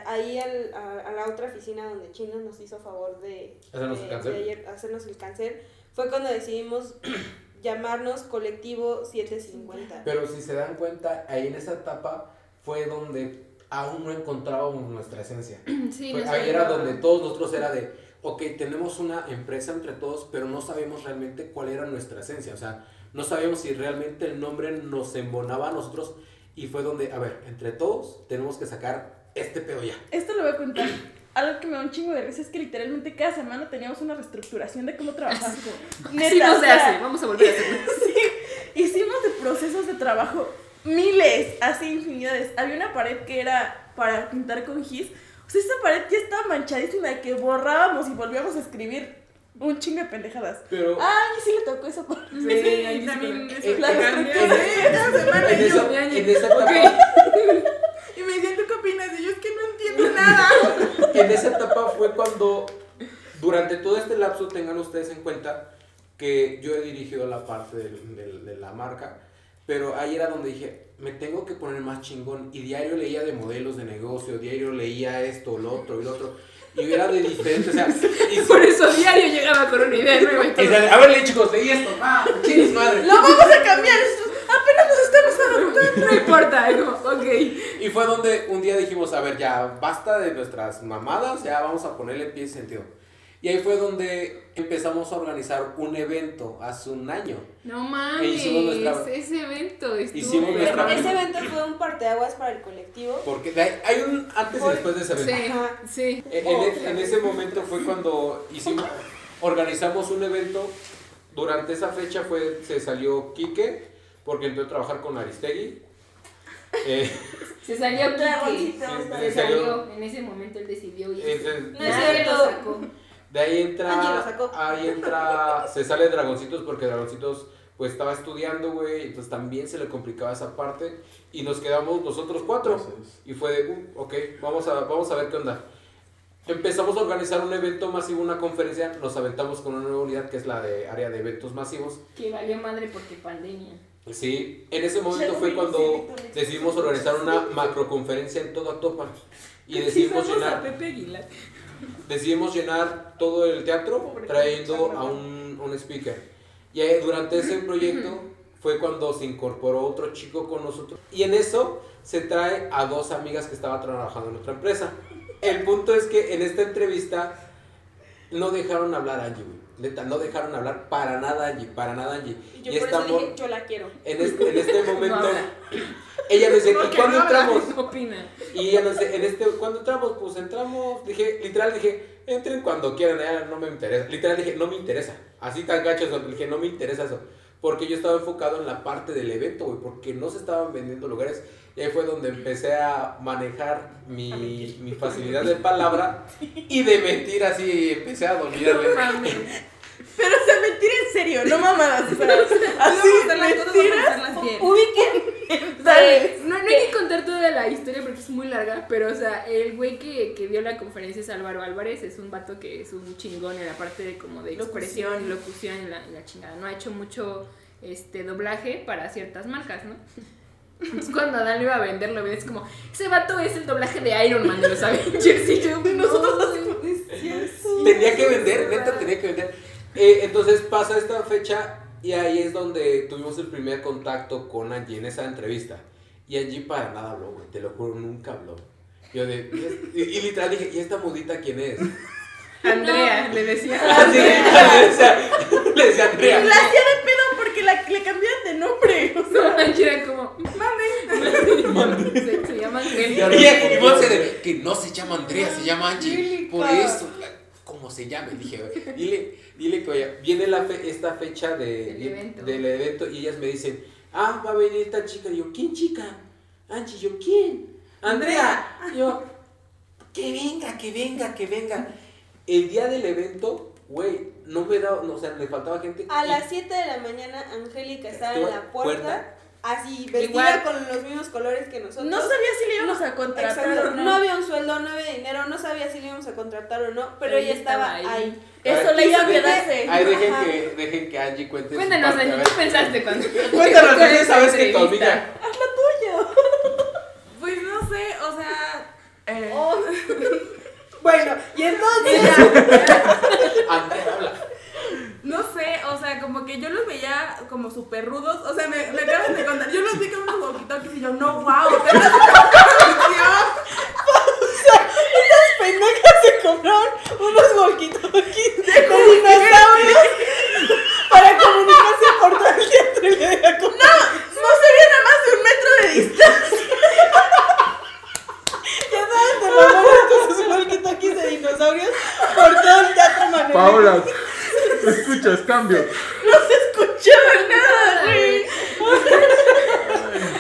a- ahí al- a, a la otra oficina donde Chino nos hizo favor de, Hacernos de- el cancel. de ayer- hacernos el cancel, fue cuando decidimos llamarnos Colectivo 750. Pero si se dan cuenta, ahí en esa etapa fue donde aún no encontrábamos nuestra esencia. Sí, Fue- no ahí era donde todos nosotros era de, ok, tenemos una empresa entre todos, pero no sabemos realmente cuál era nuestra esencia. O sea, no sabíamos si realmente el nombre nos embonaba a nosotros. Y fue donde, a ver, entre todos tenemos que sacar este pedo ya. Esto lo voy a contar. Algo que me da un chingo de risa es que literalmente cada semana teníamos una reestructuración de cómo trabajar. Como, Así no se hace. Vamos a volver a hacerlo. Sí, hicimos de procesos de trabajo miles, así infinidades. Había una pared que era para pintar con gis. O sea, esa pared ya estaba manchadísima de que borrábamos y volvíamos a escribir un chingo de pendejadas. Pero Ah, a mí sí le tocó esa parte. Sí, ahí también sí, eso eh, la en- en y yo, esa, en esa etapa, y me decían, ¿tú qué opinas? Y yo, es que no entiendo nada. en esa etapa fue cuando, durante todo este lapso, tengan ustedes en cuenta que yo he dirigido la parte del- del- de la marca, pero ahí era donde dije, me tengo que poner más chingón. Y diario leía de modelos de negocio, diario leía esto, lo otro y lo otro. Y era de diferente, o sea, y Por eso diario llegaba con una idea nueva y decía, a ver, chicos, leí esto, ah, chingues madre. ¡Lo vamos a cambiar! Apenas nos estamos adaptando. No importa, como, ok. Y fue donde un día dijimos, a ver, ya basta de nuestras mamadas, ya vamos a ponerle pie y sentido. Y ahí fue donde empezamos a organizar un evento hace un año. No mames, hicimos nuestra- ese evento estuvo nuestra- Ese evento fue un parteaguas para el colectivo. Porque hay un antes y después de ese evento. Sí, Ajá. sí. En, en e- en ese momento fue cuando hicimos, organizamos un evento. Durante esa fecha fue, se salió Quique, porque entró a trabajar con Aristegui. Eh, Se salió Kike. Dragoncitos, Se se salió. salió. En ese momento él decidió ir. No es cierto. De ahí Angie lo entra, sacó. ahí entra, se sale Dragoncitos porque Dragoncitos pues estaba estudiando, güey, entonces también se le complicaba esa parte y nos quedamos nosotros cuatro. Entonces, Y fue de, uh, ok, vamos a, vamos a ver qué onda. Empezamos a organizar un evento masivo, una conferencia, nos aventamos con una nueva unidad que es la de área de eventos masivos. Que valió madre porque pandemia. Sí, en ese momento fue cuando decidimos organizar una macroconferencia en toda Topa y decidimos Cotizamos a llenar, Pepe Aguilar. Decidimos llenar todo el teatro trayendo a un, un speaker. Y durante ese proyecto fue cuando se incorporó otro chico con nosotros. Y en eso se trae a dos amigas que estaban trabajando en otra empresa. El punto es que en esta entrevista no dejaron hablar a Angie, no dejaron hablar para nada Angie, para nada Angie. Y yo Y por eso estamos- dije, yo la quiero. En este, en este momento, ella me dice, ¿y cuándo no entramos? Y ella nos dice, en este, ¿cuándo entramos? Pues entramos, dije, literal dije, entren cuando quieran, ya no me interesa. Literal dije, no me interesa. Así tan gacho eso, dije, no me interesa eso. Porque yo estaba enfocado en la parte del evento, güey, porque no se estaban vendiendo lugares. Y ahí fue donde empecé a manejar mi, mi facilidad de palabra y de mentir así, empecé a dominarle. No. Pero o sea, mentir en serio, no mamadas. O sea, Así mentiras. Ubiquen. ¿sabes? No, no hay que contar toda la historia porque es muy larga, pero o sea, el güey que, que dio la conferencia es Álvaro Álvarez, es un vato que es un chingón en la parte de como de expresión, locución y la, la chingada. No ha hecho mucho este doblaje para ciertas marcas, ¿no? Entonces cuando Adán lo iba a vender, lo ves como, ese vato es el doblaje de Iron Man de los Avengers y yo, nosotros tenía que vender, neta tenía que vender. Eh, entonces pasa esta fecha y ahí es donde tuvimos el primer contacto con Angie en esa entrevista. Y Angie para nada habló, güey, te lo juro, nunca habló. Yo de, y, y literal dije, ¿y esta mudita quién es? Andrea le decía. Así, le decía, le decía Andrea. La hacía de pedo porque la, le cambiaron de nombre. O sea, No, Angie era como, mande. Se, se llama Y de, que no se llama Andrea, se llama Angie. Por eso, como se llame, dije, dile, dile que oye, viene la fe- esta fecha de, Del evento. del evento y ellas me dicen, ah, va a venir esta chica. Y yo, ¿quién chica? Angie, yo, ¿quién? Andrea. Y yo, que venga, que venga, que venga. El día del evento, güey, no me da, no, o sea, le faltaba gente. A y- las 7 de la mañana, Angélica estaba en la puerta, puerta. Así, vestida Igual. con los mismos colores que nosotros. no sabía si le íbamos a contratar Exacto, o no. no. había un sueldo, no había dinero, no sabía si le íbamos a contratar o no, pero ella ella estaba ahí. ahí. Eso le hizo quedarse. Ay, dejen Ajá. que, dejen que Angie cuente su Cuéntanos, parte, Angie. ¿qué pensaste cuando.? Cuéntanos, esa sabes que tu amiga. Pues no sé, o sea, Eh, Oh. bueno, y entonces Andrea, habla. No sé, o sea, como que yo los veía como súper rudos, o sea, me, me acaban de contar, yo los vi con unos walkie-talkies y yo, no, wow, tengo Estas pendejas se compraron unos walkie-talkies con dinosaurios para comunicarse por todo el teatro y le como- no sería nada más de un metro de distancia. Ya saben, te mamaron con sus walkie-talkies de dinosaurios por todo el teatro Manuel. Escuchas, cambio. No se escuchaba nada, güey.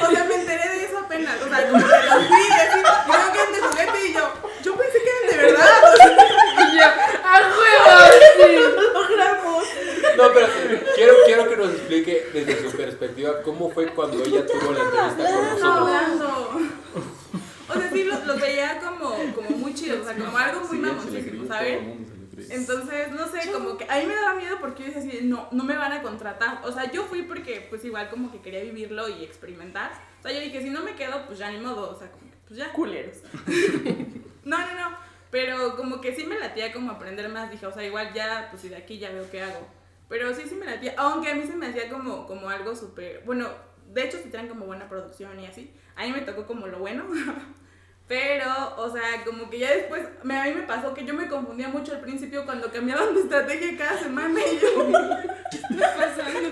O sea, me enteré de eso apenas. O sea, como que los vi y así, creo que eran de juguete y yo, yo pensé que eran de verdad. Y yo, ¡a huevo! Sí. Lo logramos. No, pero quiero, quiero que nos explique desde su perspectiva cómo fue cuando ella tuvo la entrevista con nosotros. hablando. O sea, sí, los, los veía como, como muy chidos, o sea, como algo muy mamoncísimo, creyó, Entonces, no sé, como que a mí me daba miedo porque yo decía así, no, no me van a contratar. O sea, yo fui porque pues igual como que quería vivirlo y experimentar. O sea, yo dije, si no me quedo, pues ya ni modo, o sea, como pues ya. Culeros. No, no, no. Pero como que sí me latía como aprender más. Dije, o sea, igual ya, pues si de aquí ya veo qué hago. Pero sí, sí me latía. Aunque a mí se me hacía como, como algo súper. Bueno, de hecho, si traen como buena producción y así. A mí me tocó como lo bueno. Pero, o sea, como que ya después, me, a mí me pasó que yo me confundía mucho al principio cuando cambiaban de estrategia cada semana y yo, ¿qué está pasando?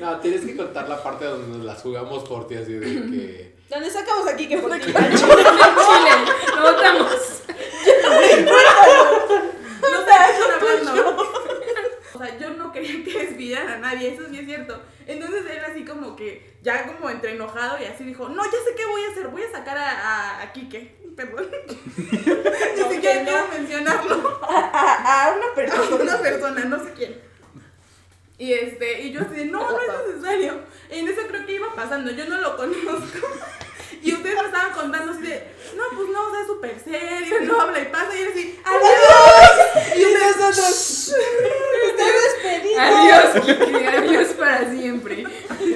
No, tienes que contar la parte donde nos las jugamos por ti, así de que. ¿Dónde sacamos aquí que por ti? Chile, lo votamos. No sé, hablando. O sea, yo no quería que despidieran a nadie, eso sí es cierto. Entonces él así como que, ya como entre enojado y así dijo, no, ya sé qué voy a hacer, voy a sacar a, a, a Quique. Perdón. Ni siquiera quiero mencionarlo. A, a- a una A persona. una persona, no sé quién. Y este, y yo así no, no es necesario. En eso creo que iba pasando, yo no lo conozco. Y ustedes me estaban contando así de, no, pues no, o sea, es súper serio, no habla y pasa, y él así, adiós. Y nosotros. Está despedido. Adiós, adiós para siempre.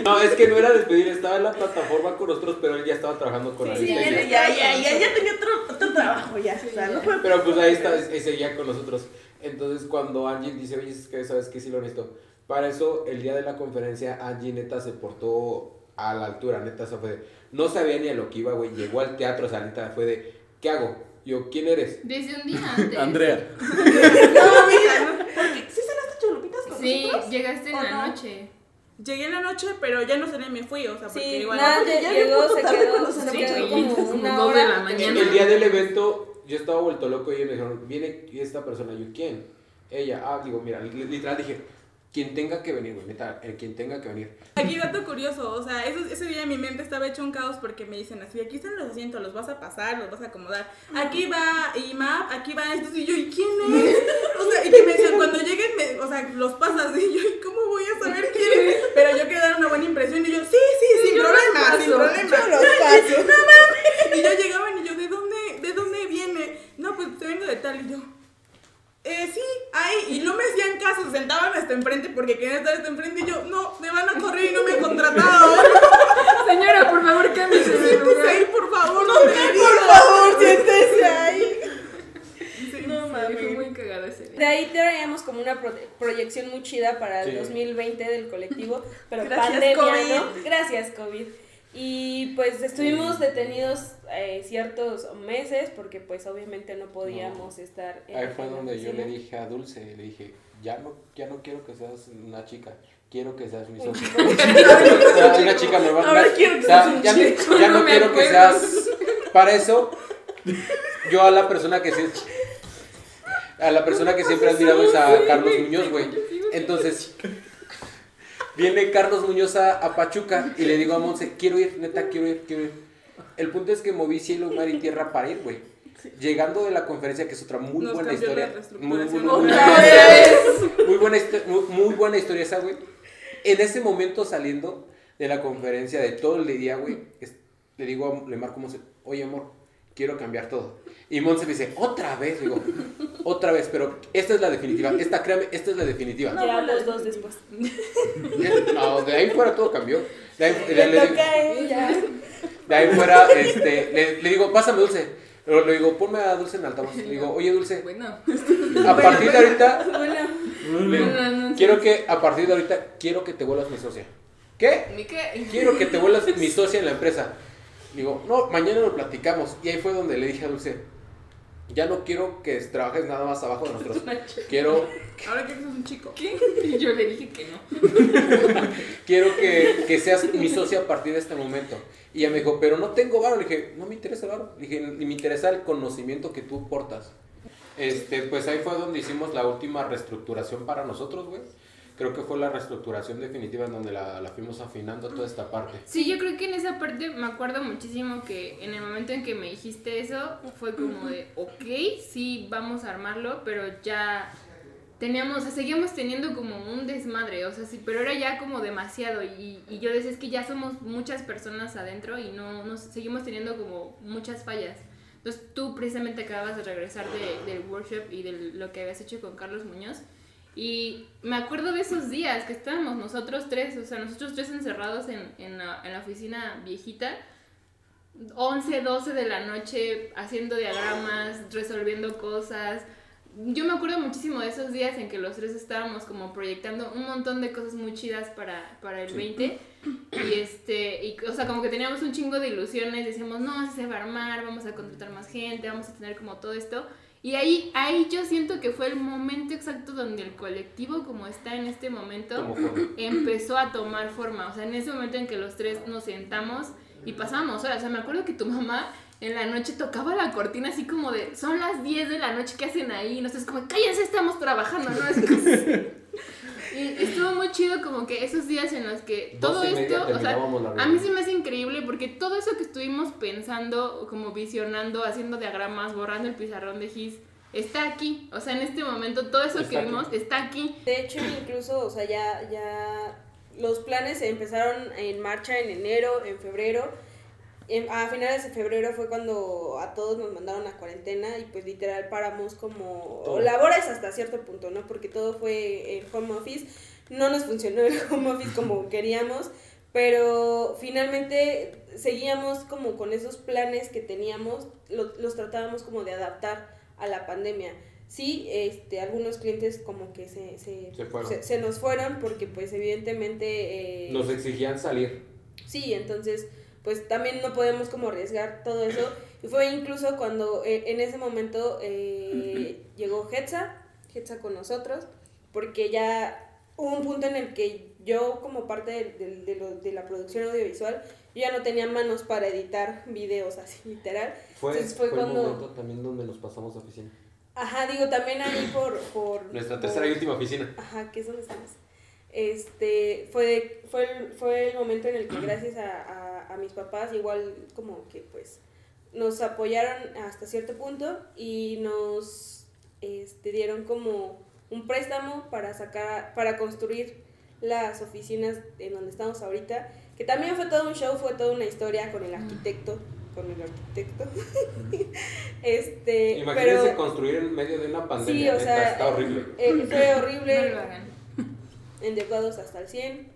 No, es que no era despedir, estaba en la plataforma con nosotros, pero él ya estaba trabajando con Sí, Anita y ya, yo. ya, ya, ya, ya tenía otro, otro trabajo ya. O sea, no fue. Pero pues ahí está, y seguía con nosotros. Entonces cuando Angie dice, oye, es que sabes que sí lo necesito. Para eso, el día de la conferencia, Angie neta se portó a la altura, neta se fue de, no sabía ni a lo que iba, güey. Llegó al teatro, neta fue de, ¿qué hago? Yo, ¿quién eres? Desde un día antes. Andrea. No, mira, porque sí cenaste con Sí, nosotros? llegaste en ¿O la no? noche. Llegué en la noche, pero ya no sé, me fui, o sea, porque Sí, igual... nada, porque ya llegó, se tarde quedó, cuando se quedó como Como una dos de hora. la mañana. El día del evento, yo estaba vuelto loco y ellos me dijeron, viene esta persona, yo, ¿quién? Ella, ah, digo, mira, li- literal dije, quien tenga que venir, güey, neta, el quien tenga que venir. Aquí dato curioso, o sea, eso- ese día mi mente estaba hecho un caos porque me dicen así, aquí están los asientos, los vas a pasar, los vas a acomodar. Aquí va IMAP, aquí va esto, y yo, ¿y quién es? O sea, y que me decían, cuando lleguen, me- o sea, los pasas, y yo, ¿y cómo voy a saber quién es? Pero yo quería dar una buena impresión, y yo, sí, sí, sin yo los problema, sin paso. problema. Yo los paso. Y ya llegaban y yo, ¿de dónde, de dónde viene? No, pues te vengo de tal, y yo... Eh, sí, ahí, y no me hacían caso, se sentaban hasta enfrente porque querían estar hasta enfrente y yo, no, me van a correr y no me han contratado. Señora, por favor, cámbiese de Siéntese ahí, por favor, no me Por favor, siéntese ahí. No mames, fue muy cagado ese día. De ahí traíamos como una pro- proyección muy chida para el Sí. 2020 del colectivo, pero Gracias, pandemia, COVID. ¿no? Gracias, COVID. Y pues estuvimos detenidos eh, ciertos meses porque pues obviamente no podíamos estar en Ahí fue donde yo le dije a Dulce, le dije, ya no, ya no quiero que seas una chica, quiero que seas mi socia. chico. O sea, una chica normal. Ahora ya- quiero que seas un ya, chico, ya no no me quiero que seas. Para eso, yo a la persona que sí. A la persona que siempre he admirado es a Carlos Muñoz, güey. Entonces, viene Carlos Muñoz a, a Pachuca y le digo a Monse, quiero ir, neta, quiero ir, quiero ir. El punto es que moví cielo, mar y tierra para ir, güey. Llegando de la conferencia, que es otra muy Nos buena historia. Muy, muy- muy- muy buena, histo- muy, buena historia esa, güey. En ese momento saliendo de la conferencia de todo el día, güey, le digo, a- le marco Monse, oye amor, quiero cambiar todo. Y Monse me dice, otra vez, digo, otra vez, pero esta es la definitiva, esta, créame, esta es la definitiva. Ya los dos después. No, de ahí fuera todo cambió. De ahí, de- Le le- toca a ella. de ahí fuera, este, le, le digo, pásame dulce. Le, le digo, ponme a dulce en altavoz. Le digo, oye dulce, Bueno, a partir de ahorita no, no, no. Quiero que a partir de ahorita, quiero que te vuelvas mi socia. ¿Qué? ¿Ni qué? Quiero que te vuelvas mi socia en la empresa. Digo, no, mañana lo platicamos. Y ahí fue donde le dije a Dulce, ya no quiero que trabajes nada más abajo de nosotros. Quiero, Ahora que sos un chico. ¿Qué? Y yo le dije que no. quiero que, que seas mi socia a partir de este momento. Y ella me dijo, pero no tengo varo. Le dije, no me interesa el varo. Le dije, ni me interesa el conocimiento que tú portas. Este, pues ahí fue donde hicimos la última reestructuración para nosotros, güey. Creo que fue la reestructuración definitiva en donde la, la fuimos afinando toda esta parte. Sí, yo creo que en esa parte me acuerdo muchísimo que en el momento en que me dijiste eso, fue como de, ok, sí, vamos a armarlo, pero ya teníamos, o sea, seguíamos teniendo como un desmadre, o sea, sí, pero era ya como demasiado y, y yo decía, es que ya somos muchas personas adentro y no, nos seguimos teniendo como muchas fallas. Entonces tú precisamente acabas de regresar de- del workshop y de lo que habías hecho con Carlos Muñoz. Y me acuerdo de esos días que estábamos nosotros tres, o sea, nosotros tres encerrados en, en, la, en la oficina viejita, 11, 12 de la noche, haciendo diagramas, resolviendo cosas, yo me acuerdo muchísimo de esos días en que los tres estábamos como proyectando un montón de cosas muy chidas para, para el 20. Y este, y, o sea, como que teníamos un chingo de ilusiones, decíamos, no, se va a armar, vamos a contratar más gente, vamos a tener como todo esto. Y ahí, ahí yo siento que fue el momento exacto donde el colectivo, como está en este momento, empezó a tomar forma. O sea, en ese momento en que los tres nos sentamos y pasábamos horas. O sea, me acuerdo que tu mamá en la noche tocaba la cortina así como de, son las 10 de la noche, ¿qué hacen ahí? No sé, es como, cállense, estamos trabajando, ¿no? Así y estuvo muy chido como que esos días en los que todo esto, o sea, a mí se me hace increíble porque todo eso que estuvimos pensando, como visionando, haciendo diagramas, borrando el pizarrón de GIS, está aquí. O sea, en este momento todo eso Está que aquí. vimos está aquí. De hecho, incluso, o sea, ya, ya los planes se empezaron en marcha en enero, en febrero. A finales de febrero fue cuando a todos nos mandaron a cuarentena y pues literal paramos como Todo. labores hasta cierto punto, ¿no? Porque todo fue en home office. No nos funcionó el home office como queríamos, pero finalmente seguíamos como con esos planes que teníamos, lo- los tratábamos como de adaptar a la pandemia. Sí, este, algunos clientes como que se, se, se- se nos fueron porque pues evidentemente... eh, Nos exigían salir. Sí, entonces, pues también no podemos como arriesgar todo eso. Y fue incluso cuando eh, en ese momento eh, llegó Hetza, Hetza con nosotros, porque ya hubo un punto en el que yo como parte de, de- de lo- de la producción audiovisual, yo ya no tenía manos para editar videos así, literal. Fue, Entonces fue fue el cuando- momento también donde nos pasamos a oficina. Ajá, digo, también ahí por... por Nuestra por- tercera y última oficina. Ajá, que es donde estamos. Este, fue, fue, el, fue el momento en el que gracias a, a, a mis papás, igual como que pues nos apoyaron hasta cierto punto y nos este, dieron como un préstamo para sacar, para construir las oficinas en donde estamos ahorita, que también fue todo un show, fue toda una historia con el arquitecto, con el arquitecto. este, Imagínense pero construir en medio de una sí, pandemia. o neta, sea, está horrible. eh, fue horrible No lo hagan. endeudados hasta el 100,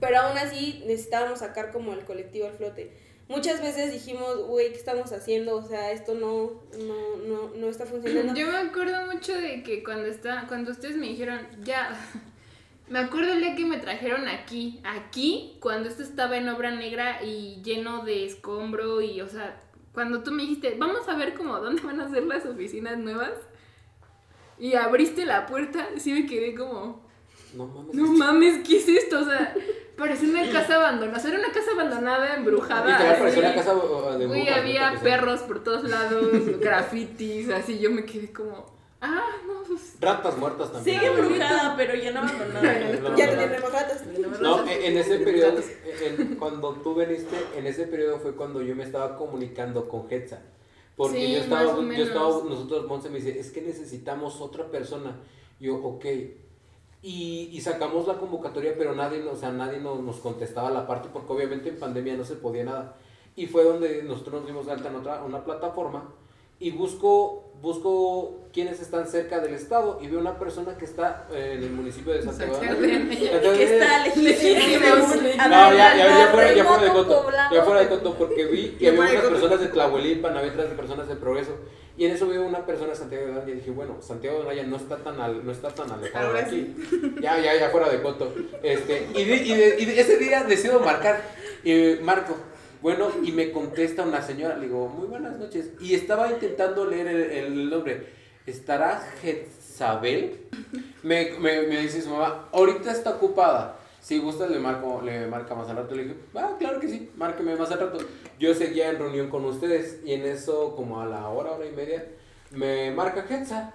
pero aún así necesitábamos sacar como el colectivo al flote. Muchas veces dijimos, güey, ¿qué estamos haciendo? O sea, esto no, no, no, no está funcionando. Yo me acuerdo mucho de que cuando está, cuando ustedes me dijeron, ya, me acuerdo el día que me trajeron aquí, aquí, cuando esto estaba en obra negra y lleno de escombro y, o sea, cuando tú me dijiste, vamos a ver como dónde van a ser las oficinas nuevas y abriste la puerta, sí me quedé como, No mames. no mames, ¿qué es esto? O sea, parecía una casa abandonada, o sea, era una casa abandonada, embrujada. Literal, parecía una casa de brujas, había perros por todos lados, grafitis, así yo me quedé como, ah, no, pues. Ratas muertas también. Sigue embrujada, pero ya no abandonada. Ya tenemos ratas. No, en en ese periodo, en- cuando tú veniste, en ese periodo fue cuando yo me estaba comunicando con Hetza. Porque Sí, yo estaba, más o yo estaba, nosotros, Monse me dice, es que necesitamos otra persona. Yo, ok. Y, y sacamos la convocatoria, pero nadie, o sea, nadie nos, nos contestaba la parte, porque obviamente en pandemia no se podía nada. Y fue donde nosotros nos dimos de alta en otra, una plataforma y busco, busco quienes están cerca del estado y veo una persona que está eh, en el municipio de Santiago. de Que está legítimamente. no, ya, ya, ya, fuera, ya fuera de coto. Ya fuera de coto, porque vi que había unas personas de Tlahuelilpan, había otras personas de Progreso. Y en eso veo una persona Santiago de Anaya y dije, bueno, Santiago de Anaya no está tan, al- no está tan alejado de aquí. Ya, ya, ya fuera de coto. Este, y, de- y, de- y de ese día decido marcar. Y marco. Bueno, y me contesta una señora, le digo, muy buenas noches. Y estaba intentando leer el, el nombre. ¿Estará Jezabel? Me, me, me dice su mamá, ahorita está ocupada. Si gusta le marco, le marca más al rato. Le dije, ah, claro que sí, márqueme más al rato. Yo seguía en reunión con ustedes y en eso, como a la hora, hora y media, me marca Hetza.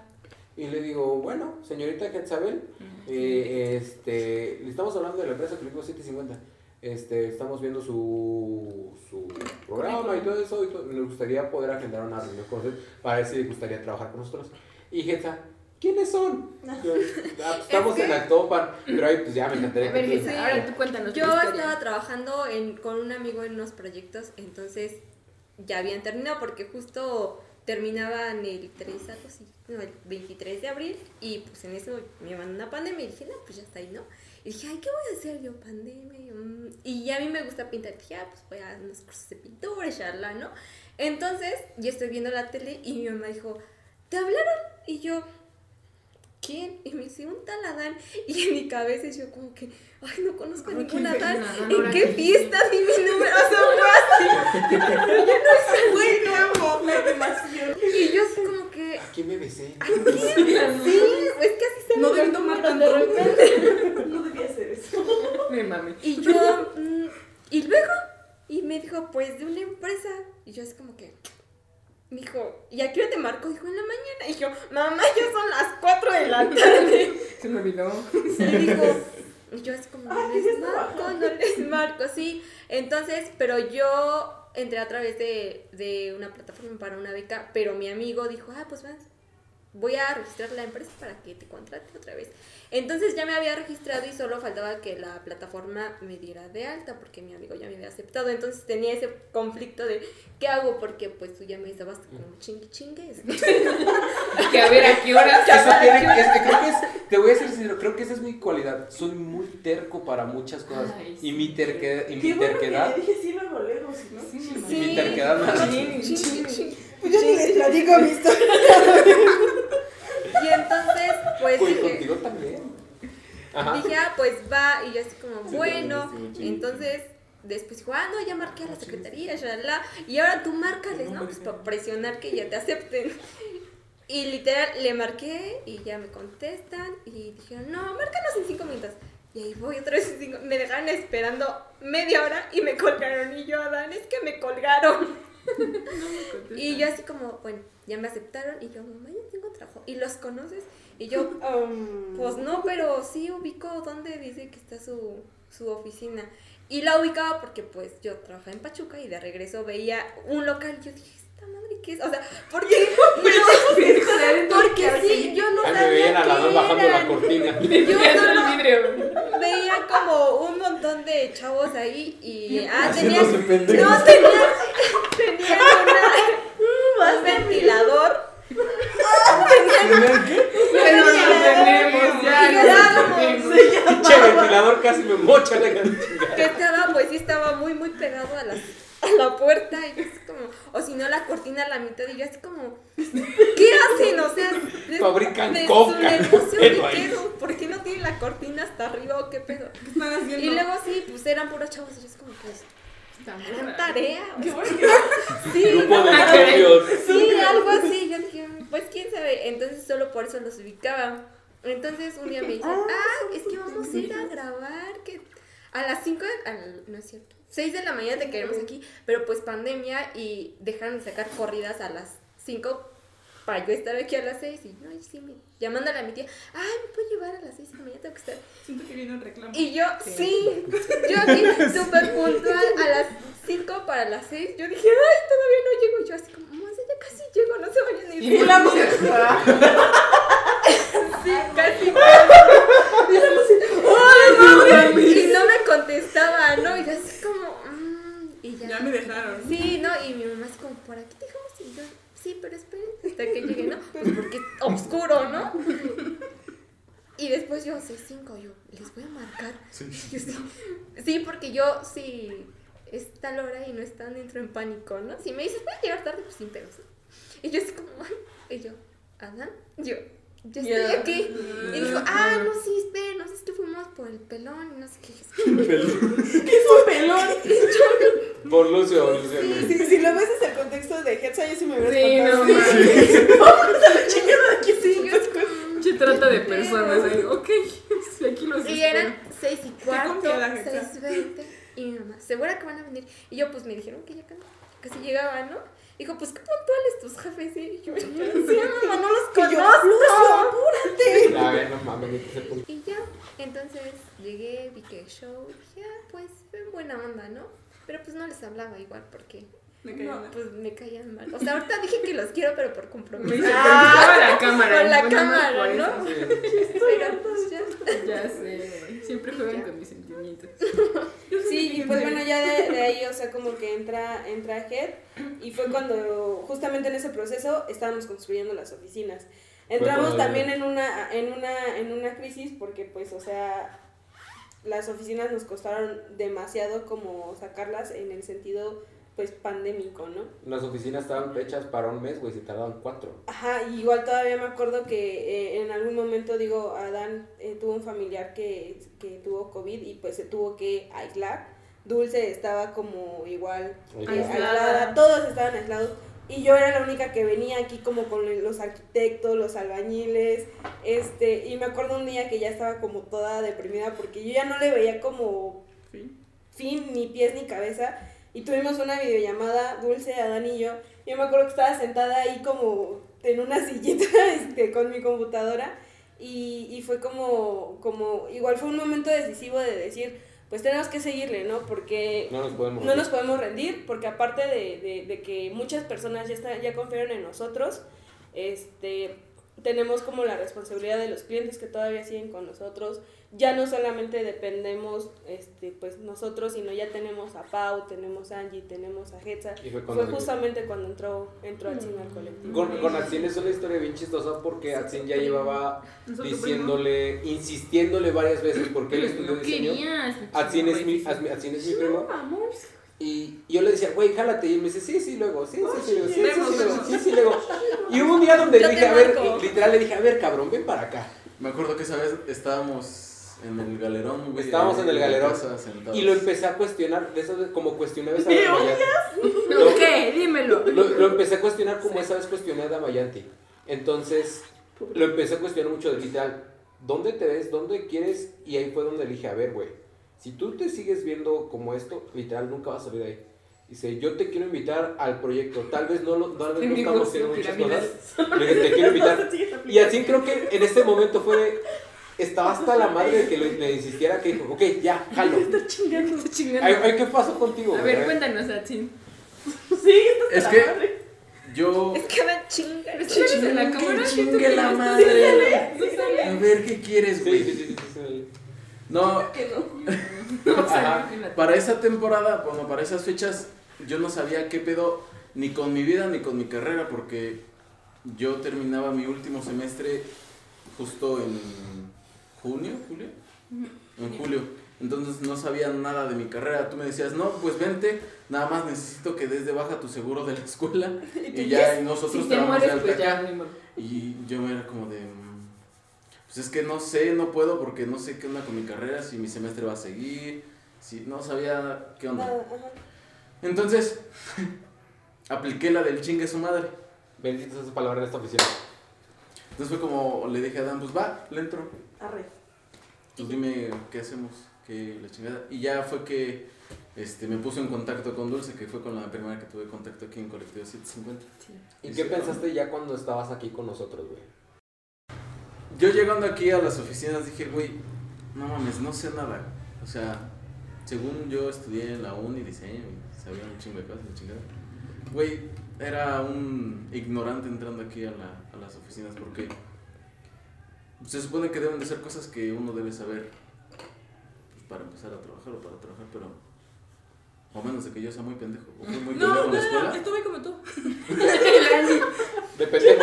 Y le digo, bueno, señorita Jezabel, eh, este, le estamos hablando de la empresa Colectivo 750. Este, estamos viendo su, su programa y todo eso. Y todo. Gustaría poder agendar una reunión con usted para ver si le gustaría trabajar con nosotros. Y Hetza, ¿quiénes son? Yo, "Ah, pues, estamos en Actopan, pero ahí pues ya me encantaría A ver, que Gisa, Sí. ahora tú cuéntanos. Yo estaba trabajando en, con un amigo en unos proyectos, entonces ya habían terminado porque justo terminaban el 3, algo así, no, el 23 de abril y pues en eso me mandó una pandemia y dije, no, pues ya está ahí, ¿no? Y dije, ay, ¿qué voy a hacer yo? Pandemia. y, mm, Y a mí me gusta pintar, dije, ah, pues voy a unos cursos de pintura, charla, ¿no? Entonces, yo estoy viendo la tele y mi mamá dijo, ¿te hablaron? Y yo, ¿quién? Y me dice, un tal Adán. Y en mi cabeza yo como que, ay, no conozco a ningún ¿quién es Adán. ¿En qué fiesta di mi número? O sea, fue así. Güey, no amo, me demasiado. Y yo así como que, ¿A quién me besé? ¿a quién? Sí, es que así se No me debí fue tomar de tanto. repente. No debía hacer eso. Me mami. Y yo, mm, y luego, y me dijo, pues de una empresa. Y yo así como que, me dijo, ¿y a qué hora te marco? Dijo, en la mañana. Y yo, mamá, ya son las 4 de la tarde. Se me olvidó. Y dijo, y yo así como, no les marco, no les marco, sí. Entonces, pero yo entré a través de, de una plataforma para una beca, pero mi amigo dijo, ah, pues vas, voy a registrar la empresa para que te contrate otra vez. Entonces ya me había registrado y solo faltaba que la plataforma me diera de alta porque mi amigo ya me había aceptado. Entonces tenía ese conflicto de ¿qué hago? Porque pues tú ya me estabas como chingue chingues. Que a ver a qué hora. Eso tiene- es que creo que es- te voy a ser sincero, creo que esa es mi cualidad. Soy muy terco para muchas cosas. Ay, y mi, terque- y mi terquedad. sí mi terquedad. Pues yo ni les platico mi historia. Pues Uy, dije, contigo también. Ajá. Dije, ah, pues va, y yo así como, bueno, entonces después dijo, ah, no, ya marqué a la secretaría, shalala, y ahora tú márcales, ¿no? Pues para presionar que ya te acepten. Y literal, le marqué y ya me contestan y dijeron, no, márcanos en cinco minutos. Y ahí voy otra vez en cinco, me dejaron esperando media hora y me colgaron. Y yo, Adán, es que me colgaron. Y yo así como, bueno, ya me aceptaron y yo, mamá, ya tengo trabajo. ¿Y los conoces? Y yo, Um, pues no, pero sí ubico dónde dice que está su, su oficina. Y la ubicaba porque pues yo trabajaba en Pachuca y de regreso veía un local y yo dije, esta madre qué es? O sea, ¿por qué? No, porque sí, yo no Ay, me sabía veían al lado qué bajando la cortina. Yo solo veía como un montón de chavos ahí y ah, pendejos. no, tenían, tenían una, un ventilador. ¿Tenían qué? Ya no lo tenemos, ya. Pinche ventilador casi me mocha la que estaba, pues sí estaba muy, muy pegado a la, a la puerta y yo así como, o si no la cortina a la mitad y yo así como, ¿qué hacen? O sea, de, Fabrican de coca, su negocio. ¿Por qué no tiene la cortina hasta arriba o qué pedo? ¿Qué están haciendo? Y luego sí, pues eran puros chavos y yo así como, pues, Raro. tarea. Qué sí, Grupo de Ah. Sí, algo así. Yo dije, pues quién sabe. Entonces solo por eso los ubicaba. Entonces un día me dicen, ah, es que vamos a ir a grabar. que A las 5, no es cierto, 6 de la mañana te queremos aquí. Pero pues pandemia y dejaron de sacar corridas a las 5 para yo estar aquí a las 6. Y no, sí, me, llamándole a mi tía, ay, ¿me puedo llevar a las 6 de la mañana? Tengo que estar. Siento que viene un reclamo. Y yo, sí, yo aquí súper puntual a las 5 para las 6. Yo dije, ay, todavía no llego. Y yo así como, "Mamá, ya casi llego, no se vayan a ir. Y la música. Sí, casi. y no me contestaba, ¿no? Y yo así como, "Mm", y ya. Ya me dejaron. Sí, ¿no? Y mi mamá así como, ¿por aquí te dejamos? Y yo, sí, pero esperen hasta que llegue, ¿no? Pues porque oscuro, ¿no? Y después yo, 6-5, yo, les voy a marcar. Yo, sí, sí, porque yo, sí, es tal hora y no están, entro en pánico, ¿no? Si me dices, voy a llegar tarde, pues sin pedos. Y yo así como, "Ay", y yo, ¿Adán? Yo, yo estoy Ya. aquí. Y dijo, ah, no, sí, esperen, no sé, es que fuimos por el pelón y no sé qué. es un pelón. Por Lucio, Lucio. Si, si lo ves desde el contexto de Hetza, yo sí me hubiera Sí, no espantado. mames. Sí, yo así como, Pinche trata de personas ahí. Ok, sí, aquí los Y espero. eran 6 y cuarto, Hetza. 6.20. Y mi mamá, ¿segura que van a venir? Y yo, pues me dijeron que ya casi, casi llegaba, ¿no? Dijo, pues qué puntuales tus jefes. Y yo, sí, mamá, no los Y yo, conozco. Lucio, A ver, no mames, ni que se puso. Y ya, entonces llegué, vi que el show, dije, ah, pues buena onda, ¿no? Pero pues no les hablaba igual porque Me no, mal. pues me caían mal. O sea, ahorita dije que los quiero, pero por Me compromiso. dice, ah, la cámara. con la Bueno, cámara, ¿no? eso. Pero pues ya. Ya sé. Siempre juegan con mis sentimientos. Sí, y pues bueno, ya de, de ahí, o sea, como que entra, entra Head y fue cuando, justamente en ese proceso, estábamos construyendo las oficinas. Entramos también en una, en una, en una crisis porque pues, o sea, las oficinas nos costaron demasiado como sacarlas en el sentido pues pandémico, ¿no? Las oficinas estaban hechas para un mes, güey, se tardaban cuatro. Ajá, y igual todavía me acuerdo que eh, en algún momento, digo, Adán eh, tuvo un familiar que, que tuvo COVID y pues se tuvo que aislar. Dulce estaba como igual eh, Aislada. aislada, todos estaban aislados. Y yo era la única que venía aquí como con los arquitectos, los albañiles, este, y me acuerdo un día que ya estaba como toda deprimida porque yo ya no le veía como fin, ni pies ni cabeza. Y tuvimos una videollamada, Dulce, Adán y yo. Yo me acuerdo que estaba sentada ahí como en una sillita este, con mi computadora. Y, y fue como, como, igual fue un momento decisivo de decir, pues tenemos que seguirle, ¿no? Porque No nos podemos. no nos podemos rendir, porque aparte de, de, de que muchas personas ya, está, ya confiaron en nosotros, este, tenemos como la responsabilidad de los clientes que todavía siguen con nosotros. Ya no solamente dependemos este, pues nosotros, sino ya tenemos a Pau, tenemos a Angie, tenemos a Hetza. Y fue Fue justamente cuando entró, entró al cine al colectivo. Con, con Atsin es una historia bien chistosa porque Atsin ya llevaba diciéndole, insistiéndole varias veces porque él estudió No diseño. Atsin es mi, Atsin Atsin es mi primo. Y yo le decía, güey, jálate. Y él me dice, sí, sí, luego, sí, sí, sí, luego, sí, sí, luego, sí, sí, luego. Y hubo un día donde Yo le dije, a ver, literal le dije, a ver, cabrón, ven para acá. Me acuerdo que esa vez estábamos en el galerón, güey. Estábamos en el galerón. Y lo empecé a cuestionar, de esas como cuestioné a esa vez. ¿No qué? Dímelo. Lo, lo empecé a cuestionar como esa vez cuestioné a Damayanti. Entonces, lo empecé a cuestionar mucho de literal. ¿Dónde te ves? ¿Dónde quieres? Y ahí fue donde le dije, a ver, güey, si tú te sigues viendo como esto, literal, nunca vas a salir de ahí. Dice, yo te quiero invitar al proyecto. Tal vez no, lo, tal vez no estamos haciendo muchas cosas. Le te quiero invitar. Y así creo que en este momento fue, estaba hasta la madre de que le, le insistiera que dijo, ok, ya, jalo. Está chingando. Está chingando. Ay, ay, ¿Qué pasó contigo? A ver, cuéntanos, Atsin. Sí, Es la que madre. yo. Es que me chingan. ¿Eres en la cámara? chingue la madre. A ver, ¿qué quieres, güey? sí, sí, sí, sí. No, Ajá. para esa temporada, bueno, para esas fechas, yo no sabía qué pedo ni con mi vida ni con mi carrera, porque yo terminaba mi último semestre justo en junio, julio, en julio. Entonces no sabía nada de mi carrera. Tú me decías, no, pues vente, nada más necesito que des de baja tu seguro de la escuela y ya y nosotros Si te te vamos mueres, pues ya. Y yo era como de. Pues es que no sé, no puedo porque no sé qué onda con mi carrera, si mi semestre va a seguir, si no sabía qué onda. Nada, ajá. Entonces, apliqué la del chingue su madre. Bendita esa palabra en esta oficina. Entonces fue como le dije a Dan, pues va, le entro. Arre. Pues dime qué hacemos, qué la chingada. Y ya fue que este, me puso en contacto con Dulce, que fue con la primera que tuve contacto aquí en Colectivo 750. ¿Y qué pensaste ya cuando estabas aquí con nosotros, güey? Yo llegando aquí a las oficinas dije, güey, no mames, no sé nada. O sea, según yo estudié en la uni diseño y sabía un chingo de cosas, chingada. Güey, era un ignorante entrando aquí a, la- a las oficinas porque se supone que deben de ser cosas que uno debe saber pues, para empezar a trabajar o para trabajar, pero o menos de que yo sea muy pendejo o muy pendejo No, en la no, estuve como tú. De pendejo.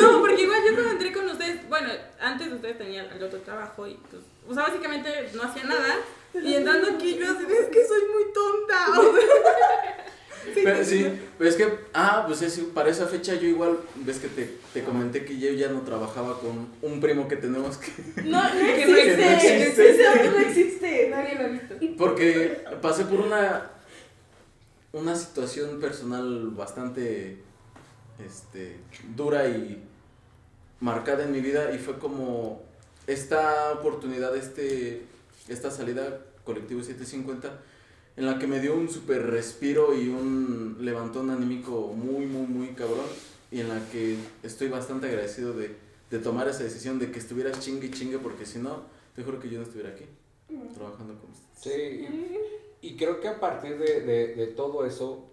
No, porque igual yo ustedes, bueno, antes ustedes tenían el otro trabajo y pues, o sea, básicamente no hacía nada. Y entrando aquí yo así, es que soy muy tonta. o sea, Pero, sí, pero es que, ah, pues es, para esa fecha yo igual, ves que te, te comenté que yo ya no trabajaba con un primo que tenemos que... No, no Que no existe. existe. Ese hombre no existe. Nadie lo ha visto. Porque pasé por una, una situación personal bastante este, dura y marcada en mi vida y fue como esta oportunidad, este, esta salida colectivo 750 en la que me dio un super respiro y un levantón anímico muy, muy, muy cabrón y en la que estoy bastante agradecido de, de tomar esa decisión de que estuvieras chingue y chingue porque si no, te juro que yo no estuviera aquí trabajando con ustedes. Sí. Y creo que a partir de, de, de todo eso,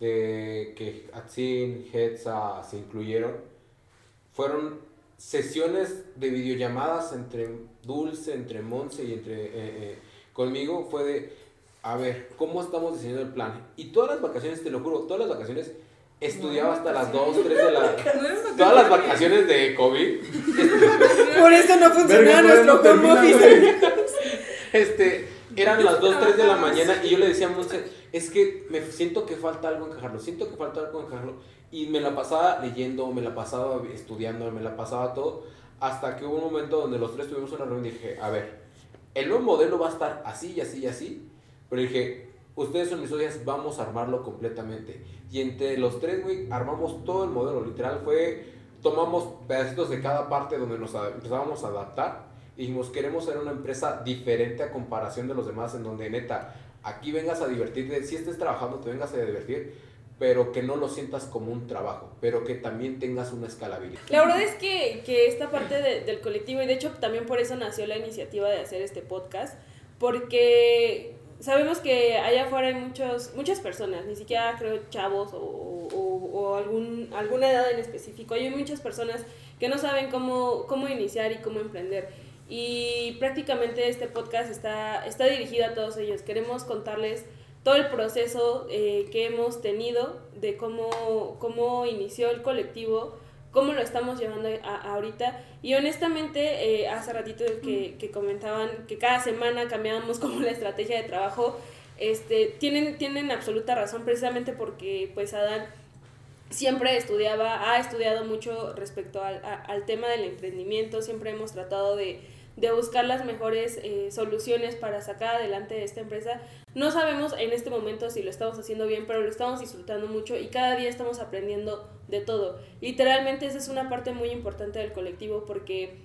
de que Atsin, Hetza se incluyeron, fueron sesiones de videollamadas entre Dulce, entre Monse y entre eh, eh, conmigo. Fue de, a ver, ¿cómo estamos diseñando el plan? Y todas las vacaciones, te lo juro, todas las vacaciones estudiaba hasta las 2, 3 de la... no Todas las vacaciones de COVID Por eso no funcionaba nuestro home office. Este, eran las 2, 3 de la mañana y yo le decía a Monse, es que me siento que falta algo encajarlo, siento que falta algo encajarlo. Y me la pasaba leyendo, me la pasaba estudiando, me la pasaba todo, hasta que hubo un momento donde los tres tuvimos una reunión y dije, a ver, el nuevo modelo va a estar así y así y así, pero dije, ustedes son mis socias, vamos a armarlo completamente. Y entre los tres, güey, armamos todo el modelo, literal, fue, tomamos pedacitos de cada parte donde nos empezábamos a adaptar y dijimos, queremos ser una empresa diferente a comparación de los demás, en donde neta, aquí vengas a divertirte, si estés trabajando, te vengas a divertir, pero que no lo sientas como un trabajo, pero que también tengas una escalabilidad. La verdad es que, que esta parte de- del colectivo, y de hecho también por eso nació la iniciativa de hacer este podcast, porque sabemos que allá afuera hay muchos, muchas personas, ni siquiera creo chavos o, o- o algún, alguna edad en específico, hay muchas personas que no saben cómo, cómo iniciar y cómo emprender. Y prácticamente este podcast está, está dirigido a todos ellos. Queremos contarles todo el proceso eh, que hemos tenido de cómo, cómo inició el colectivo, cómo lo estamos llevando a, ahorita. Y honestamente, eh, hace ratito que, que comentaban que cada semana cambiábamos como la estrategia de trabajo, este, tienen, tienen absoluta razón precisamente porque pues Adán siempre estudiaba, ha estudiado mucho respecto al, a- al tema del emprendimiento, siempre hemos tratado de, de buscar las mejores eh, soluciones para sacar adelante esta empresa. No sabemos en este momento si lo estamos haciendo bien, pero lo estamos disfrutando mucho y cada día estamos aprendiendo de todo. Literalmente esa es una parte muy importante del colectivo porque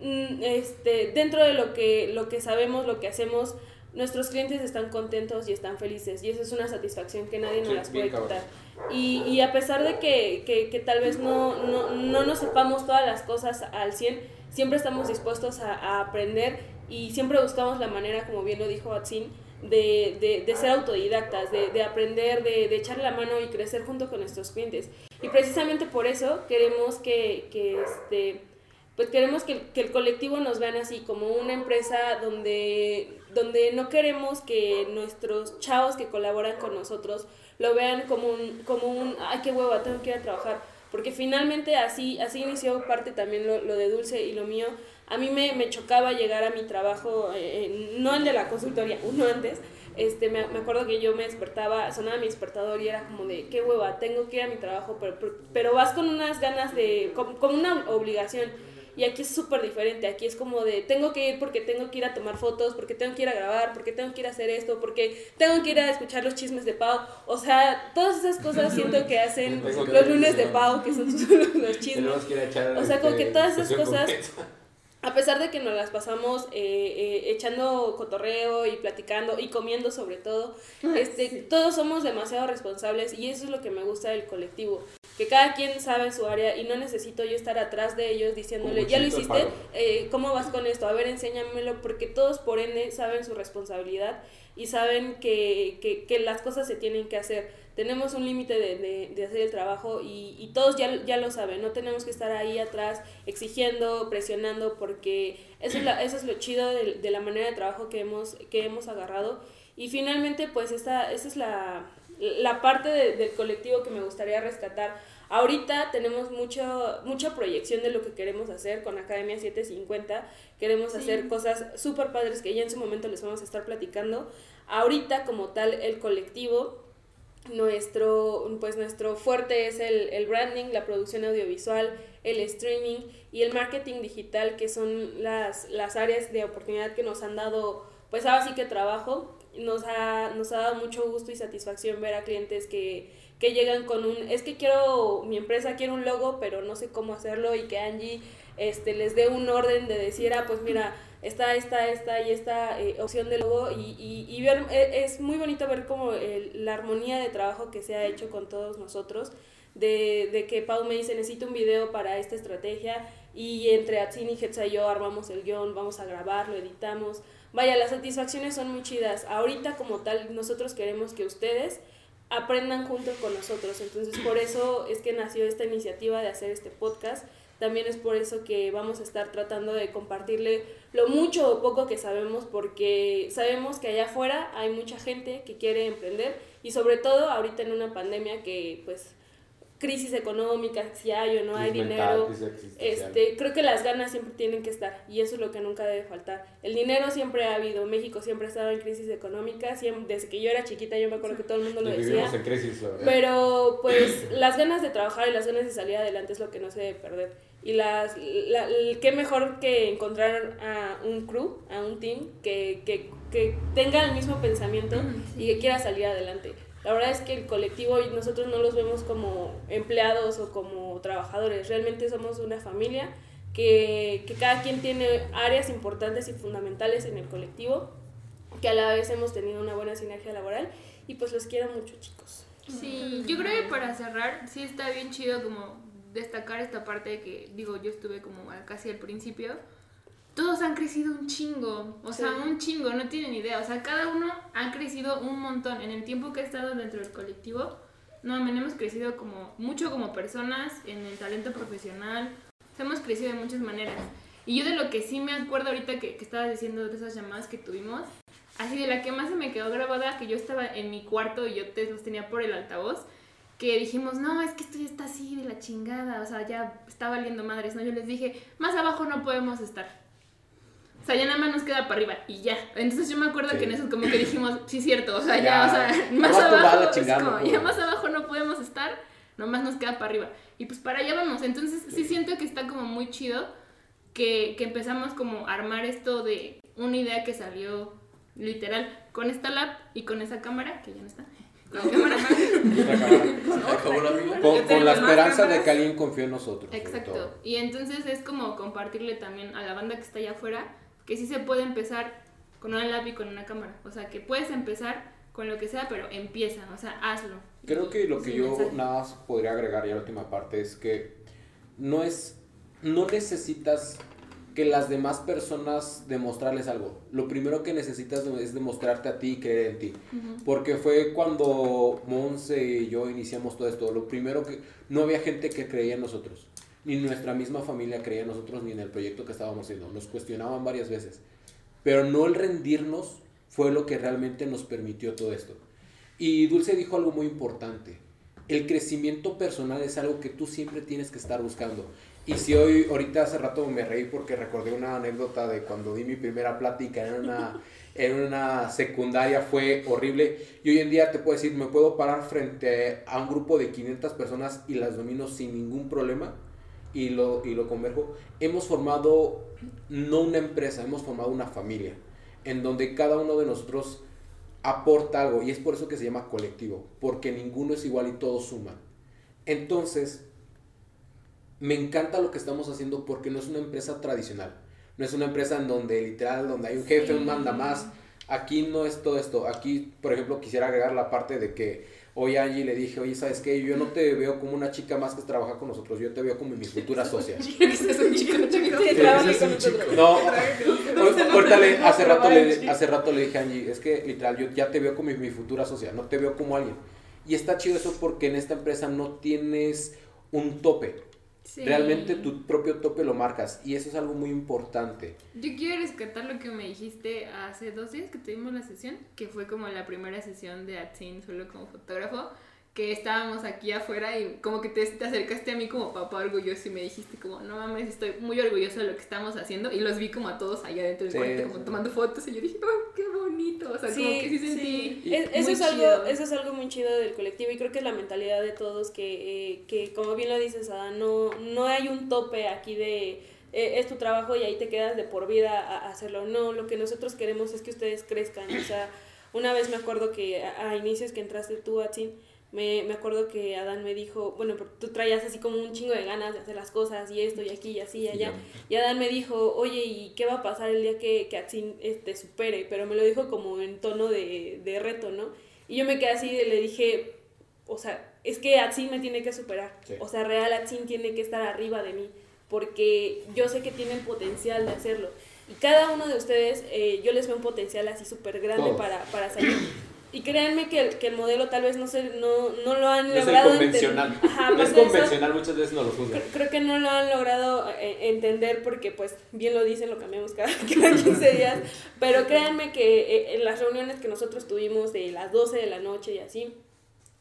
mm, este, dentro de lo que, lo que sabemos, lo que hacemos, nuestros clientes están contentos y están felices y eso es una satisfacción que nadie nos Sí, las puede quitar. Y, y a pesar de que, que, que tal vez no, no, no nos sepamos todas las cosas al 100, siempre estamos dispuestos a, a aprender y siempre buscamos la manera, como bien lo dijo Atsin, de, de, de ser autodidactas, de, de aprender, de, de echar la mano y crecer junto con nuestros clientes. Y precisamente por eso queremos que, que este, pues queremos que, el- que el colectivo nos vean así, como una empresa donde, donde no queremos que nuestros chavos que colaboran con nosotros lo vean como un, como un ay, qué hueva, tengo que ir a trabajar. Porque finalmente así, así inició parte también lo, lo de Dulce y lo mío. A mí me, me chocaba llegar a mi trabajo, eh, no el de la consultoría, uno antes. Este, me, me acuerdo que yo me despertaba, sonaba mi despertador y era como de, qué hueva, tengo que ir a mi trabajo, pero, pero, vas con unas ganas de, como, como una obligación. Y aquí es súper diferente, aquí es como de, tengo que ir porque tengo que ir a tomar fotos, porque tengo que ir a grabar, porque tengo que ir a hacer esto, porque tengo que ir a escuchar los chismes de Pau. O sea, todas esas cosas siento que hacen los lunes de Pau, que son los chismes. O sea, como este, que todas esas cosas-. A pesar de que nos las pasamos eh, eh, echando cotorreo y platicando y comiendo sobre todo, este, todos somos demasiado responsables y eso es lo que me gusta del colectivo. Que cada quien sabe su área y no necesito yo estar atrás de ellos diciéndole, ya lo hiciste, Eh, ¿cómo vas con esto? A ver, enséñamelo, porque todos por ende saben su responsabilidad y saben que, que, que las cosas se tienen que hacer. Tenemos un límite de, de, de hacer el trabajo y, y todos ya, ya lo saben, no tenemos que estar ahí atrás exigiendo, presionando, porque eso es, la, eso es lo chido de, de la manera de trabajo que hemos, que hemos agarrado. Y finalmente, pues esta, esa es la, la parte de- del colectivo que me gustaría rescatar. Ahorita tenemos mucho, mucha proyección de lo que queremos hacer con Academia 750. Queremos hacer cosas súper padres que ya en su momento les vamos a estar platicando. Ahorita, como tal, el colectivo, nuestro, pues nuestro fuerte es el, el branding, la producción audiovisual, el streaming y el marketing digital, que son las, las áreas de oportunidad que nos han dado, pues ahora sí que trabajo. Nos ha, nos ha dado mucho gusto y satisfacción ver a clientes que, que llegan con un, es que quiero, mi empresa quiere un logo, pero no sé cómo hacerlo y que Angie este, les dé un orden de decir, ah, pues mira, está esta, esta y esta eh, opción de logo y, y, ver, e- es muy bonito ver como la armonía de trabajo que se ha hecho con todos nosotros, de, de que Pau me dice, necesito un video para esta estrategia y entre Atsin y Hetza y yo armamos el guion, vamos a grabarlo, editamos. Vaya, las satisfacciones son muy chidas. Ahorita como tal, nosotros queremos que ustedes aprendan junto con nosotros. Entonces, por eso es que nació esta iniciativa de hacer este podcast. También es por eso que vamos a estar tratando de compartirle lo mucho o poco que sabemos, porque sabemos que allá afuera hay mucha gente que quiere emprender y sobre todo ahorita en una pandemia que pues crisis económica, si hay o no hay mental, dinero. Este, creo que las ganas siempre tienen que estar y eso es lo que nunca debe faltar. El dinero siempre ha habido, México siempre ha estado en crisis económica, siempre, desde que yo era chiquita yo me acuerdo que todo el mundo lo decía. en crisis. Pero pues las ganas de trabajar y las ganas de salir adelante es lo que no se debe perder. Y las, la, qué mejor que encontrar a un crew, a un team que, que, que tenga el mismo pensamiento y que quiera salir adelante. La verdad es que el colectivo y nosotros no los vemos como empleados o como trabajadores, realmente somos una familia que, que cada quien tiene áreas importantes y fundamentales en el colectivo, que a la vez hemos tenido una buena sinergia laboral y pues los quiero mucho chicos. Sí, yo creo que para cerrar, sí está bien chido como destacar esta parte de que, digo, yo estuve como casi al principio. Todos han crecido un chingo, o sea, Sí. un chingo, no tienen idea. O sea, cada uno ha crecido un montón. En el tiempo que he estado dentro del colectivo, no, hemos crecido como mucho como personas, en el talento profesional. O sea, hemos crecido de muchas maneras. Y yo de lo que sí me acuerdo ahorita que, que estabas diciendo de esas llamadas que tuvimos, así de la que más se me quedó grabada, que yo estaba en mi cuarto y yo te los tenía por el altavoz, que dijimos, no, es que esto ya está así de la chingada, o sea, ya está valiendo madres, ¿no? Yo les dije, más abajo no podemos estar. O sea, ya nada más nos queda para arriba y ya. Entonces yo me acuerdo Sí. que en eso como que dijimos, sí, cierto, o sea, ya, Ya, o sea, más abajo, no como, ya más abajo no podemos estar, nomás nos queda para arriba. Y pues para allá vamos. Entonces sí siento que está como muy chido que, que empezamos como a armar esto de una idea que salió literal con esta lab y con esa cámara, que ya no está. Con cámara. Con, con la esperanza de que alguien confíe en nosotros. Exacto. Y entonces es como compartirle también a la banda que está allá afuera que sí se puede empezar con lab y con una cámara. O sea, que puedes empezar con lo que sea, pero empieza, o sea, hazlo. Creo que lo que yo mensaje. nada más podría agregar ya la última parte es que no es no necesitas que las demás personas demostrarles algo. Lo primero que necesitas es demostrarte a ti y creer en ti. Porque fue cuando Monse y yo iniciamos todo esto. Lo primero que no había gente que creía en nosotros. Ni nuestra misma familia creía en nosotros ni en el proyecto que estábamos haciendo. Nos cuestionaban varias veces. Pero no el rendirnos fue lo que realmente nos permitió todo esto. Y Dulce dijo algo muy importante. El crecimiento personal es algo que tú siempre tienes que estar buscando. Y si hoy, ahorita hace rato me reí porque recordé una anécdota de cuando di mi primera plática en una, en una secundaria, fue horrible. Y hoy en día te puedo decir, me puedo parar frente a un grupo de 500 personas y las domino sin ningún problema y lo, y lo converjo. Hemos formado no una empresa, hemos formado una familia en donde cada uno de nosotros aporta algo y es por eso que se llama colectivo, porque ninguno es igual y todos suman. Entonces, me encanta lo que estamos haciendo porque no es una empresa tradicional, no es una empresa en donde literal, donde hay un jefe, un manda más. Aquí no es todo esto. Aquí, por ejemplo, quisiera agregar la parte de que hoy a Angie le dije, oye, ¿sabes qué? Yo no te veo como una chica más que trabaja con nosotros, yo te veo como mi futura socia. es un chico, chico. No, ahor- ahorita hace, rato le, hace rato le dije a Angie, es que literal, yo ya te veo como mi, mi futura socia, no te veo como alguien. Y está chido eso porque en esta empresa no tienes un tope. Sí. Realmente tu propio tope lo marcas y eso es algo muy importante. Yo quiero rescatar lo que me dijiste hace dos días que tuvimos la sesión, que fue como la primera sesión de Atsin solo como fotógrafo, que estábamos aquí afuera y como que te, te acercaste a mí como papá orgulloso y me dijiste como, no mames, estoy muy orgulloso de lo que estamos haciendo y los vi como a todos allá dentro del Sí. cuarto como tomando fotos y yo dije, qué bonito, o sea, como Sí, que sí sentí... sí. Es- eso, es algo, eso es algo muy chido del colectivo y creo que es la mentalidad de todos que, eh, que como bien lo dices, Adán, no, no hay un tope aquí de eh, es tu trabajo y ahí te quedas de por vida a, a hacerlo. No, lo que nosotros queremos es que ustedes crezcan. O sea, una vez me acuerdo que a, a inicios que entraste tú, Atsin, me, me acuerdo que Adán me dijo, bueno, tú traías así como un chingo de ganas de hacer las cosas y esto y aquí y así y allá. Y Adán me dijo, oye, ¿y qué va a pasar el día que, que Atsin este, supere? Pero me lo dijo como en tono de, de reto, ¿no? Y yo me quedé así y le dije, o sea, es que Atsin me tiene que superar. Sí. O sea, real Atsin tiene que estar arriba de mí. Porque yo sé que tienen potencial de hacerlo. Y cada uno de ustedes, eh, yo les veo un potencial así súper grande para, para salir. Y créanme que el, que el modelo tal vez no, se, no, no lo han No es logrado enten- convencional. Ajá, No es eso, convencional, muchas veces no lo juzgan. Creo, creo que no lo han logrado eh, entender porque, pues, bien lo dicen, lo cambiamos cada, cada 15 días. Pero créanme que eh, en las reuniones que nosotros tuvimos de las 12 de la noche y así,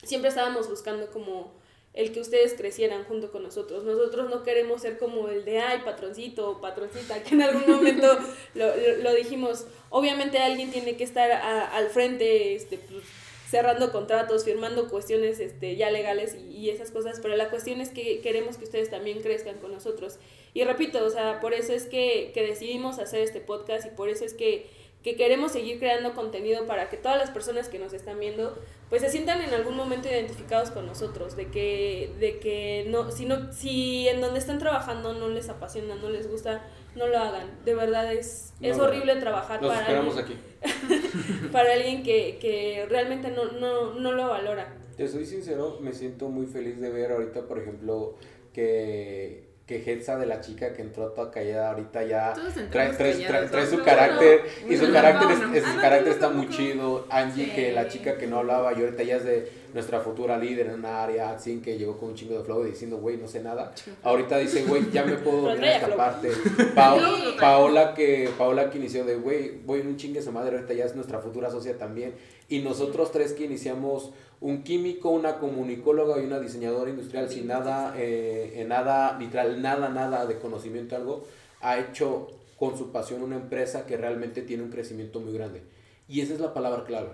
siempre estábamos buscando como el que ustedes crecieran junto con nosotros. Nosotros no queremos ser como el de, ay, patroncito o patroncita, que en algún momento lo, lo- lo dijimos. Obviamente alguien tiene que estar a- al frente, este, pues, cerrando contratos, firmando cuestiones este, ya legales y, y esas cosas, pero la cuestión es que queremos que ustedes también crezcan con nosotros. Y repito, o sea, por eso es que, que decidimos hacer este podcast y por eso es que, que queremos seguir creando contenido para que todas las personas que nos están viendo pues se sientan en algún momento identificados con nosotros, de que, de que no, si no, si en donde están trabajando no les apasiona, no les gusta, no lo hagan. De verdad es, es horrible trabajar Los para esperamos alguien, aquí. para alguien que, que realmente no, no, no lo valora. Te soy sincero, me siento muy feliz de ver ahorita, por ejemplo, que, que Hetza de la chica que entró toda callada ahorita ya trae, trae, trae, callados, trae ¿no? su No, carácter no. y su carácter, es- su Ah, carácter está muy chido. Angie, Sí. que la chica que no hablaba y ahorita ya es de nuestra futura líder en una área, Atsin, que llegó con un chingo de flow diciendo, güey, no sé nada. Ahorita dice, güey, ya me puedo Pero dormir en trae esta parte. Pao- Paola que Paola que inició de, güey, voy en un chingue su madre, ahorita ya es nuestra futura socia también. Y nosotros tres que iniciamos un químico, una comunicóloga y una diseñadora industrial sin nada, eh, en nada, literal, nada, nada de conocimiento, algo, ha hecho con su pasión una empresa que realmente tiene un crecimiento muy grande. Y esa es la palabra clave,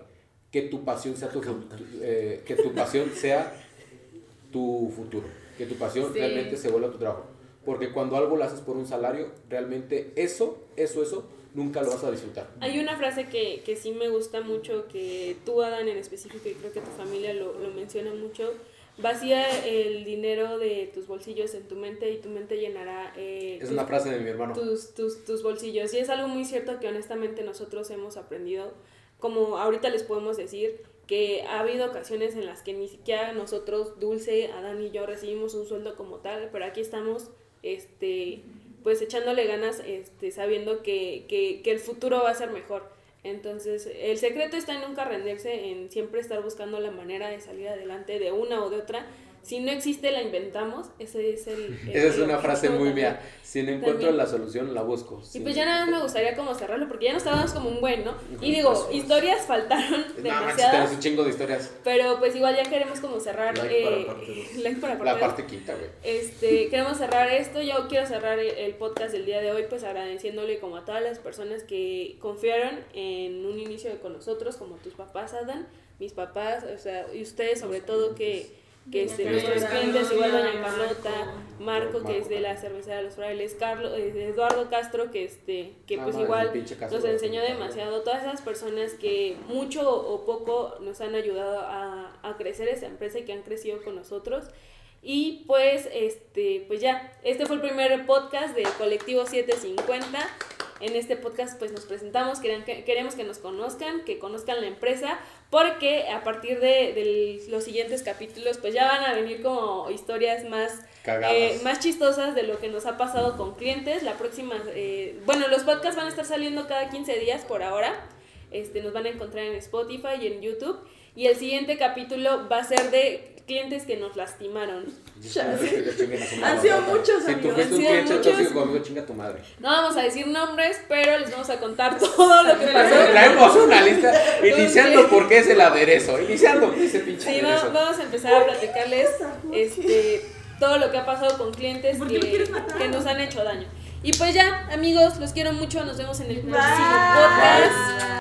que tu pasión sea tu, eh, que tu pasión sea tu futuro, que tu pasión Sí. realmente se vuelva tu trabajo. Porque cuando algo lo haces por un salario, realmente eso, eso, eso, nunca lo vas a disfrutar. Hay una frase que, que sí me gusta mucho, que tú, Adán, en específico, y creo que tu familia lo, lo menciona mucho. Vacía el dinero de tus bolsillos en tu mente y tu mente llenará eh, Es tus- una frase de mi hermano. tus, tus, tus bolsillos. Y es algo muy cierto que honestamente nosotros hemos aprendido. Como ahorita les podemos decir que ha habido ocasiones en las que ni siquiera nosotros, Dulce, Adán y yo recibimos un sueldo como tal, pero aquí estamos este pues echándole ganas este sabiendo que, que, que el futuro va a ser mejor. Entonces, el secreto está en nunca rendirse, en siempre estar buscando la manera de salir adelante de una o de otra. Si no existe, la inventamos. Ese es el. el- Esa es una frase muy mía. Si no encuentro También. la solución, la busco. Y pues ya nada más me gustaría como cerrarlo porque ya nos estábamos como un buen, ¿no? Y digo, historias faltaron No, demasiadas, un chingo de historias. pero pues igual ya queremos como cerrar Like para eh, parte dos. like para La parte quinta, güey. Este, queremos cerrar esto, yo quiero cerrar el, el podcast del día de hoy pues agradeciéndole como a todas las personas que confiaron en un inicio con nosotros, como tus papás, Adán, mis papás, o sea, y ustedes sobre todo que que este, Doña nuestros Carlota, clientes, igual doña. Carlota, Marco, que es de la cervecería de los frailes, Carlos, eh, Eduardo Castro, que este, que pues no, igual nos de- enseñó demasiado, todas esas personas que mucho o poco nos han ayudado a, a crecer esta empresa y que han crecido con nosotros. Y pues, este, pues ya, este fue el primer podcast de Colectivo 750. En este podcast pues nos presentamos, queremos que nos conozcan, que conozcan la empresa, porque a partir de, de los siguientes capítulos pues ya van a venir como historias más eh, más chistosas de lo que nos ha pasado con clientes. La próxima, eh, bueno, los podcasts van a estar saliendo cada 15 días por ahora. Este, nos van a encontrar en Spotify y en YouTube. Y el siguiente capítulo va a ser de clientes que nos lastimaron. Han sido muchos, Si tú amigos. fuiste Han un sido cliente, muchos. tóxico conmigo, chinga tu madre. No vamos a decir nombres, pero les vamos a contar todo lo que pasó. Traemos una lista iniciando por qué es el aderezo. Iniciando por ese pinche Sí, aderezo. vamos a empezar a platicarles este, todo lo que ha pasado con clientes ¿Por qué me que, que nos han hecho daño. Y pues ya, amigos, los quiero mucho. Nos vemos en el próximo Bye. podcast.